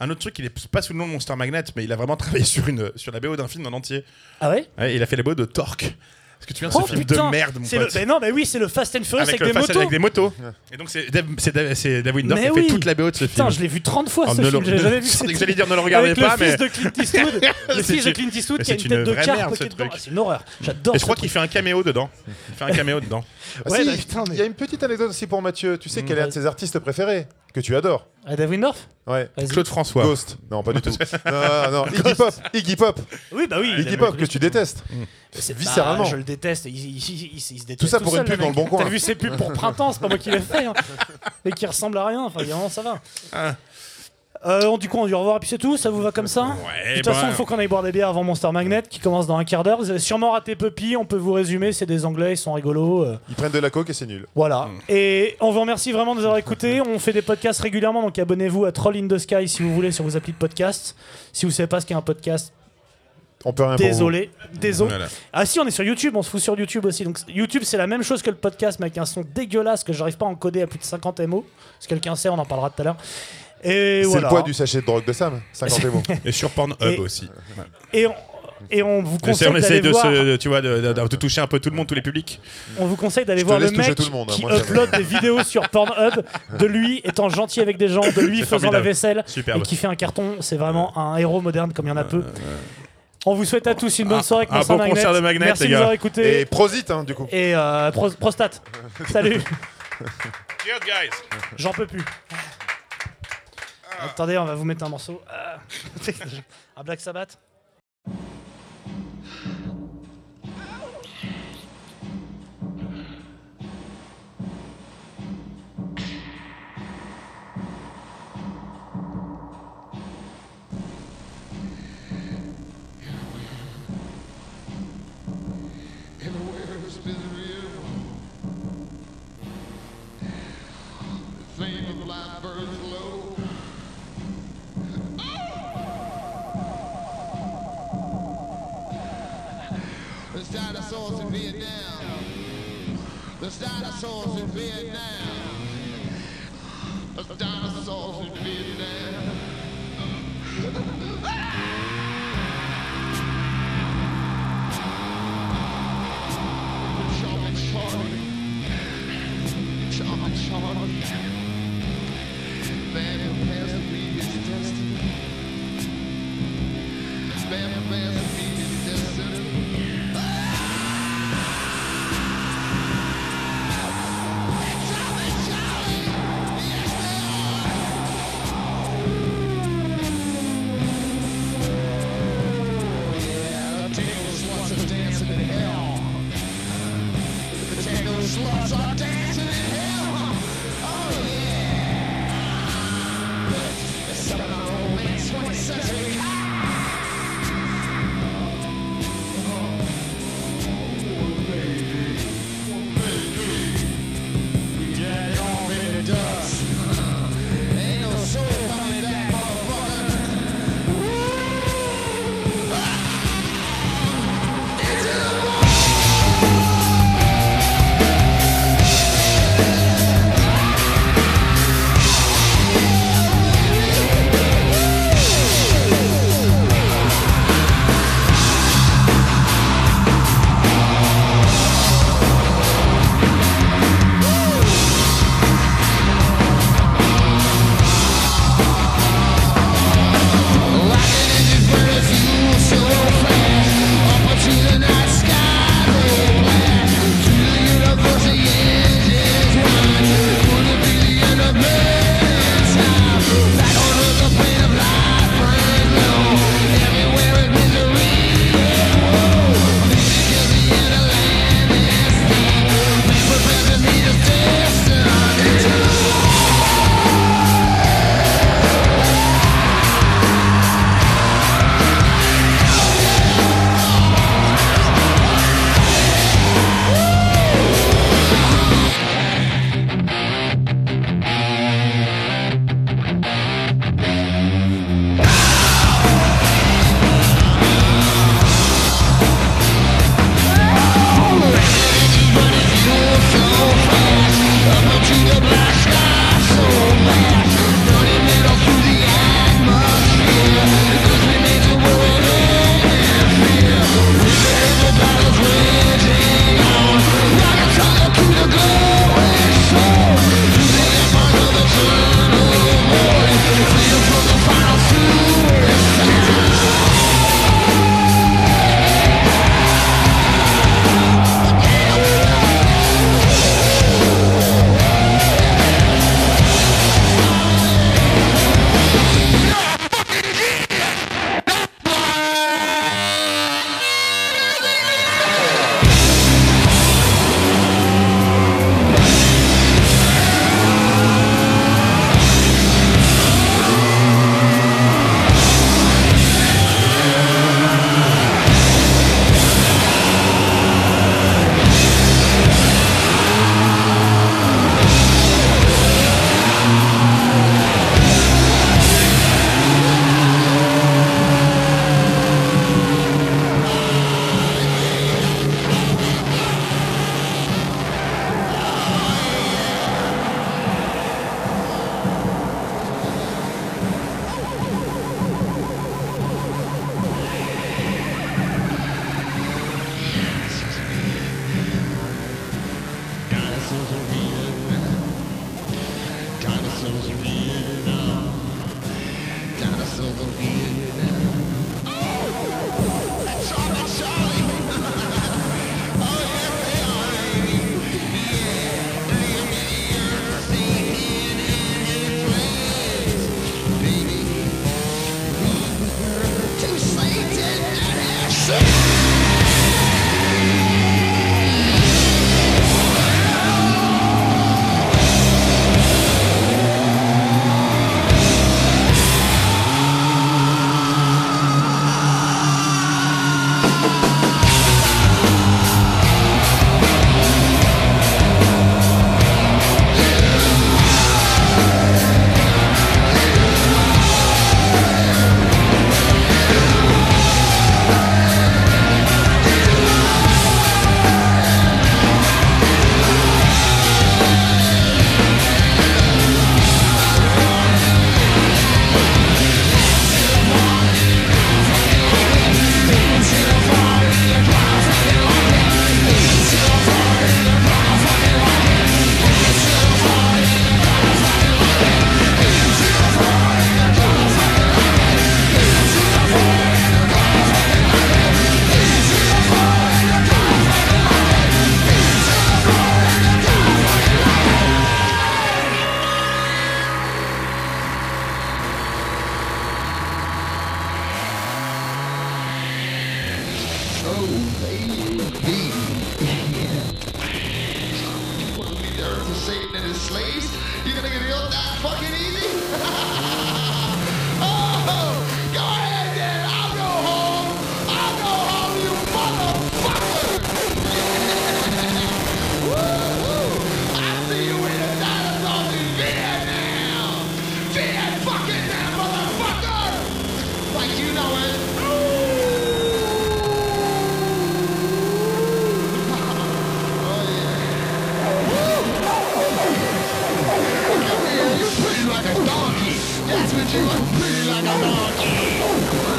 un autre truc, il est pas sous le nom de Monster Magnet, mais il a vraiment travaillé sur, une, sur la BO d'un film en entier. Ah ouais? Ouais, il a fait la BO de Torque. Est-ce que tu viens de Oh ce film putain de merde, mon C'est le- pote mais non, mais oui, c'est le Fast and Furious avec, des motos. avec des motos. Et donc c'est Dave, c'est Dave, c'est Dave Windorf Mais qui a fait toute la BO de ce Putain, film. je l'ai vu 30 fois Oh, ce film, j'ai jamais vu. c'est cette- que j'allais dire ne le regardez avec pas, le mais fils de Clint Eastwood, le C'est fils de une- Clint Eastwood qui a une tête de carpe C'est une horreur. J'adore. Et je crois qu'il fait un caméo dedans. Il fait un caméo dedans. Ah, bah, putain, Il y a une petite anecdote aussi pour Mathieu. Tu sais quel est un de ses artistes préférés Que tu adores. Ah, Dave Windorf? Ouais. Claude François. Ghost. Non, pas du tout. non, non, Iggy Pop. Iggy Pop. Oui, bah oui. il Iggy Pop que tu détestes. C'est viscéralement. Bah, je le déteste. Il, il- il- il se déteste Tout ça pour une pub dans le Bon Coin. T'as vu ses pubs pour printemps, c'est pas moi qui l'ai fait. Hein. Et qui ressemble à rien. Enfin, évidemment, ça va. Euh, on- du coup, on dit au revoir et puis c'est tout. Ça vous va comme ça Ouais, De toute bah, façon, il faut qu'on aille boire des bières avant Monster Magnet qui commence dans un quart d'heure. Vous avez sûrement raté Puppy. On peut vous résumer. C'est des Anglais, ils sont rigolos. euh, Ils prennent de la coke et c'est nul. Voilà. Mm. Et on vous remercie vraiment de nous avoir écoutés. On fait des podcasts régulièrement, donc abonnez-vous à Troll in the Sky si vous voulez sur vos applis de podcast. Si vous savez pas ce qu'est un podcast, On peut rien pour vous. désolé. Désolé. Voilà. Ah si, on est sur YouTube, on se fout sur YouTube aussi. Donc YouTube, c'est la même chose que le podcast, mais avec un son dégueulasse que j'arrive pas à encoder à plus de 50 MO. Si quelqu'un sait, on en parlera tout à l'heure. Et C'est voilà. le poids du sachet de drogue de Sam. 50 mots. Et sur Pornhub Et- aussi. Et on, et on vous conseille on essaie d'aller de, voir. se, tu vois, de, de- de toucher un peu tout le monde, tous les publics. On vous conseille d'aller voir le mec tout le monde, hein, qui moi, upload des vidéos sur Pornhub de lui étant gentil avec des gens, de lui faisant la vaisselle Superbe. et qui fait un carton. C'est vraiment un héros moderne comme il y en a peu. On vous souhaite à tous une bonne Un- soirée avec un bon Magnet. concert de Magnet, Merci les de nous gars. avoir écoutés. Et prosit, hein, du coup. Et euh, pro- prostate. Salut. Cheers, guys. J'en peux plus. Attendez, on va vous mettre un morceau. Ah. un Black Sabbath. Dinosaurs in Vietnam. Dinosaurs in Vietnam. That's what you are, pretty like a donkey.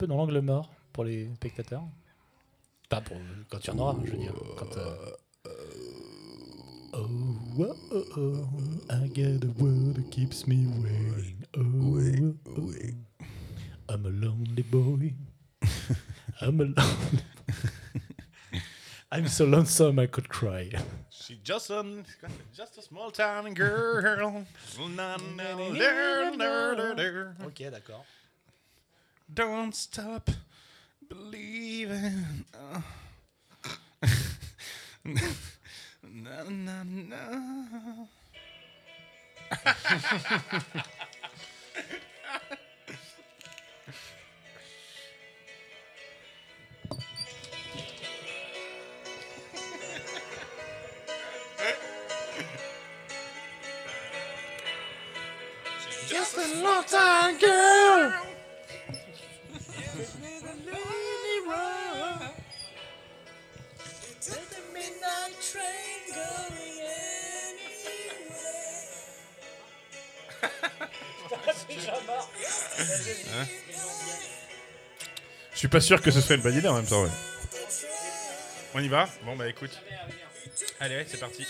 Peu dans l'angle mort pour les spectateurs. Pas pour quand tu en auras, je veux dire. Quand, euh, Oh, oh, oh, oh, I got a word that keeps me waiting. Oh, oh, oh. I'm a lonely boy. I'm a lonely I'm so lonesome I could cry. She's just a, just a small town girl. Ok, d'accord. Don't stop believing. na, na, na. Just a small town girl. Suis pas sûr que ce soit une bonne idée en même temps. ouais. On y va Bon bah écoute. Allez, ouais, c'est parti.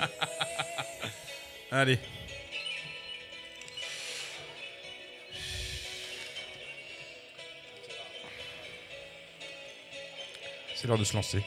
Allez. C'est l'heure de se lancer.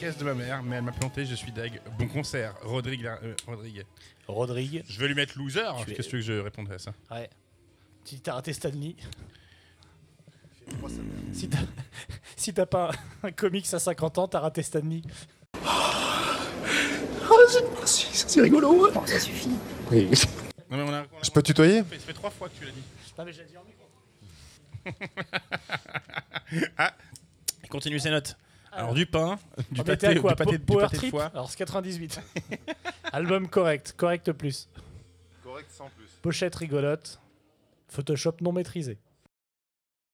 Caisse de ma mère, mais elle m'a planté, je suis deg. Bon concert, Rodrigue. euh, Rodrigue. Rodrigue. Je vais lui mettre loser. Tu Qu'est-ce es- que tu veux que je réponde à ça? Ouais. Si t'as raté Stanley. Si t'as si t'as pas un comics à 50 ans, t'as raté Stanley. C'est rigolo. Bon, ça suffit. Oui. Non, mais on a- on a- Je peux tutoyer Ça fait, ça fait trois fois que tu l'as dit. Non, mais j'ai dit en micro. Ah, il continue ses notes. Alors du pain, du pâté, à quoi du pâté, du Power de Trip foie. Alors c'est 98. Album correct, correct plus. Correct sans plus. Pochette rigolote. Photoshop non maîtrisé.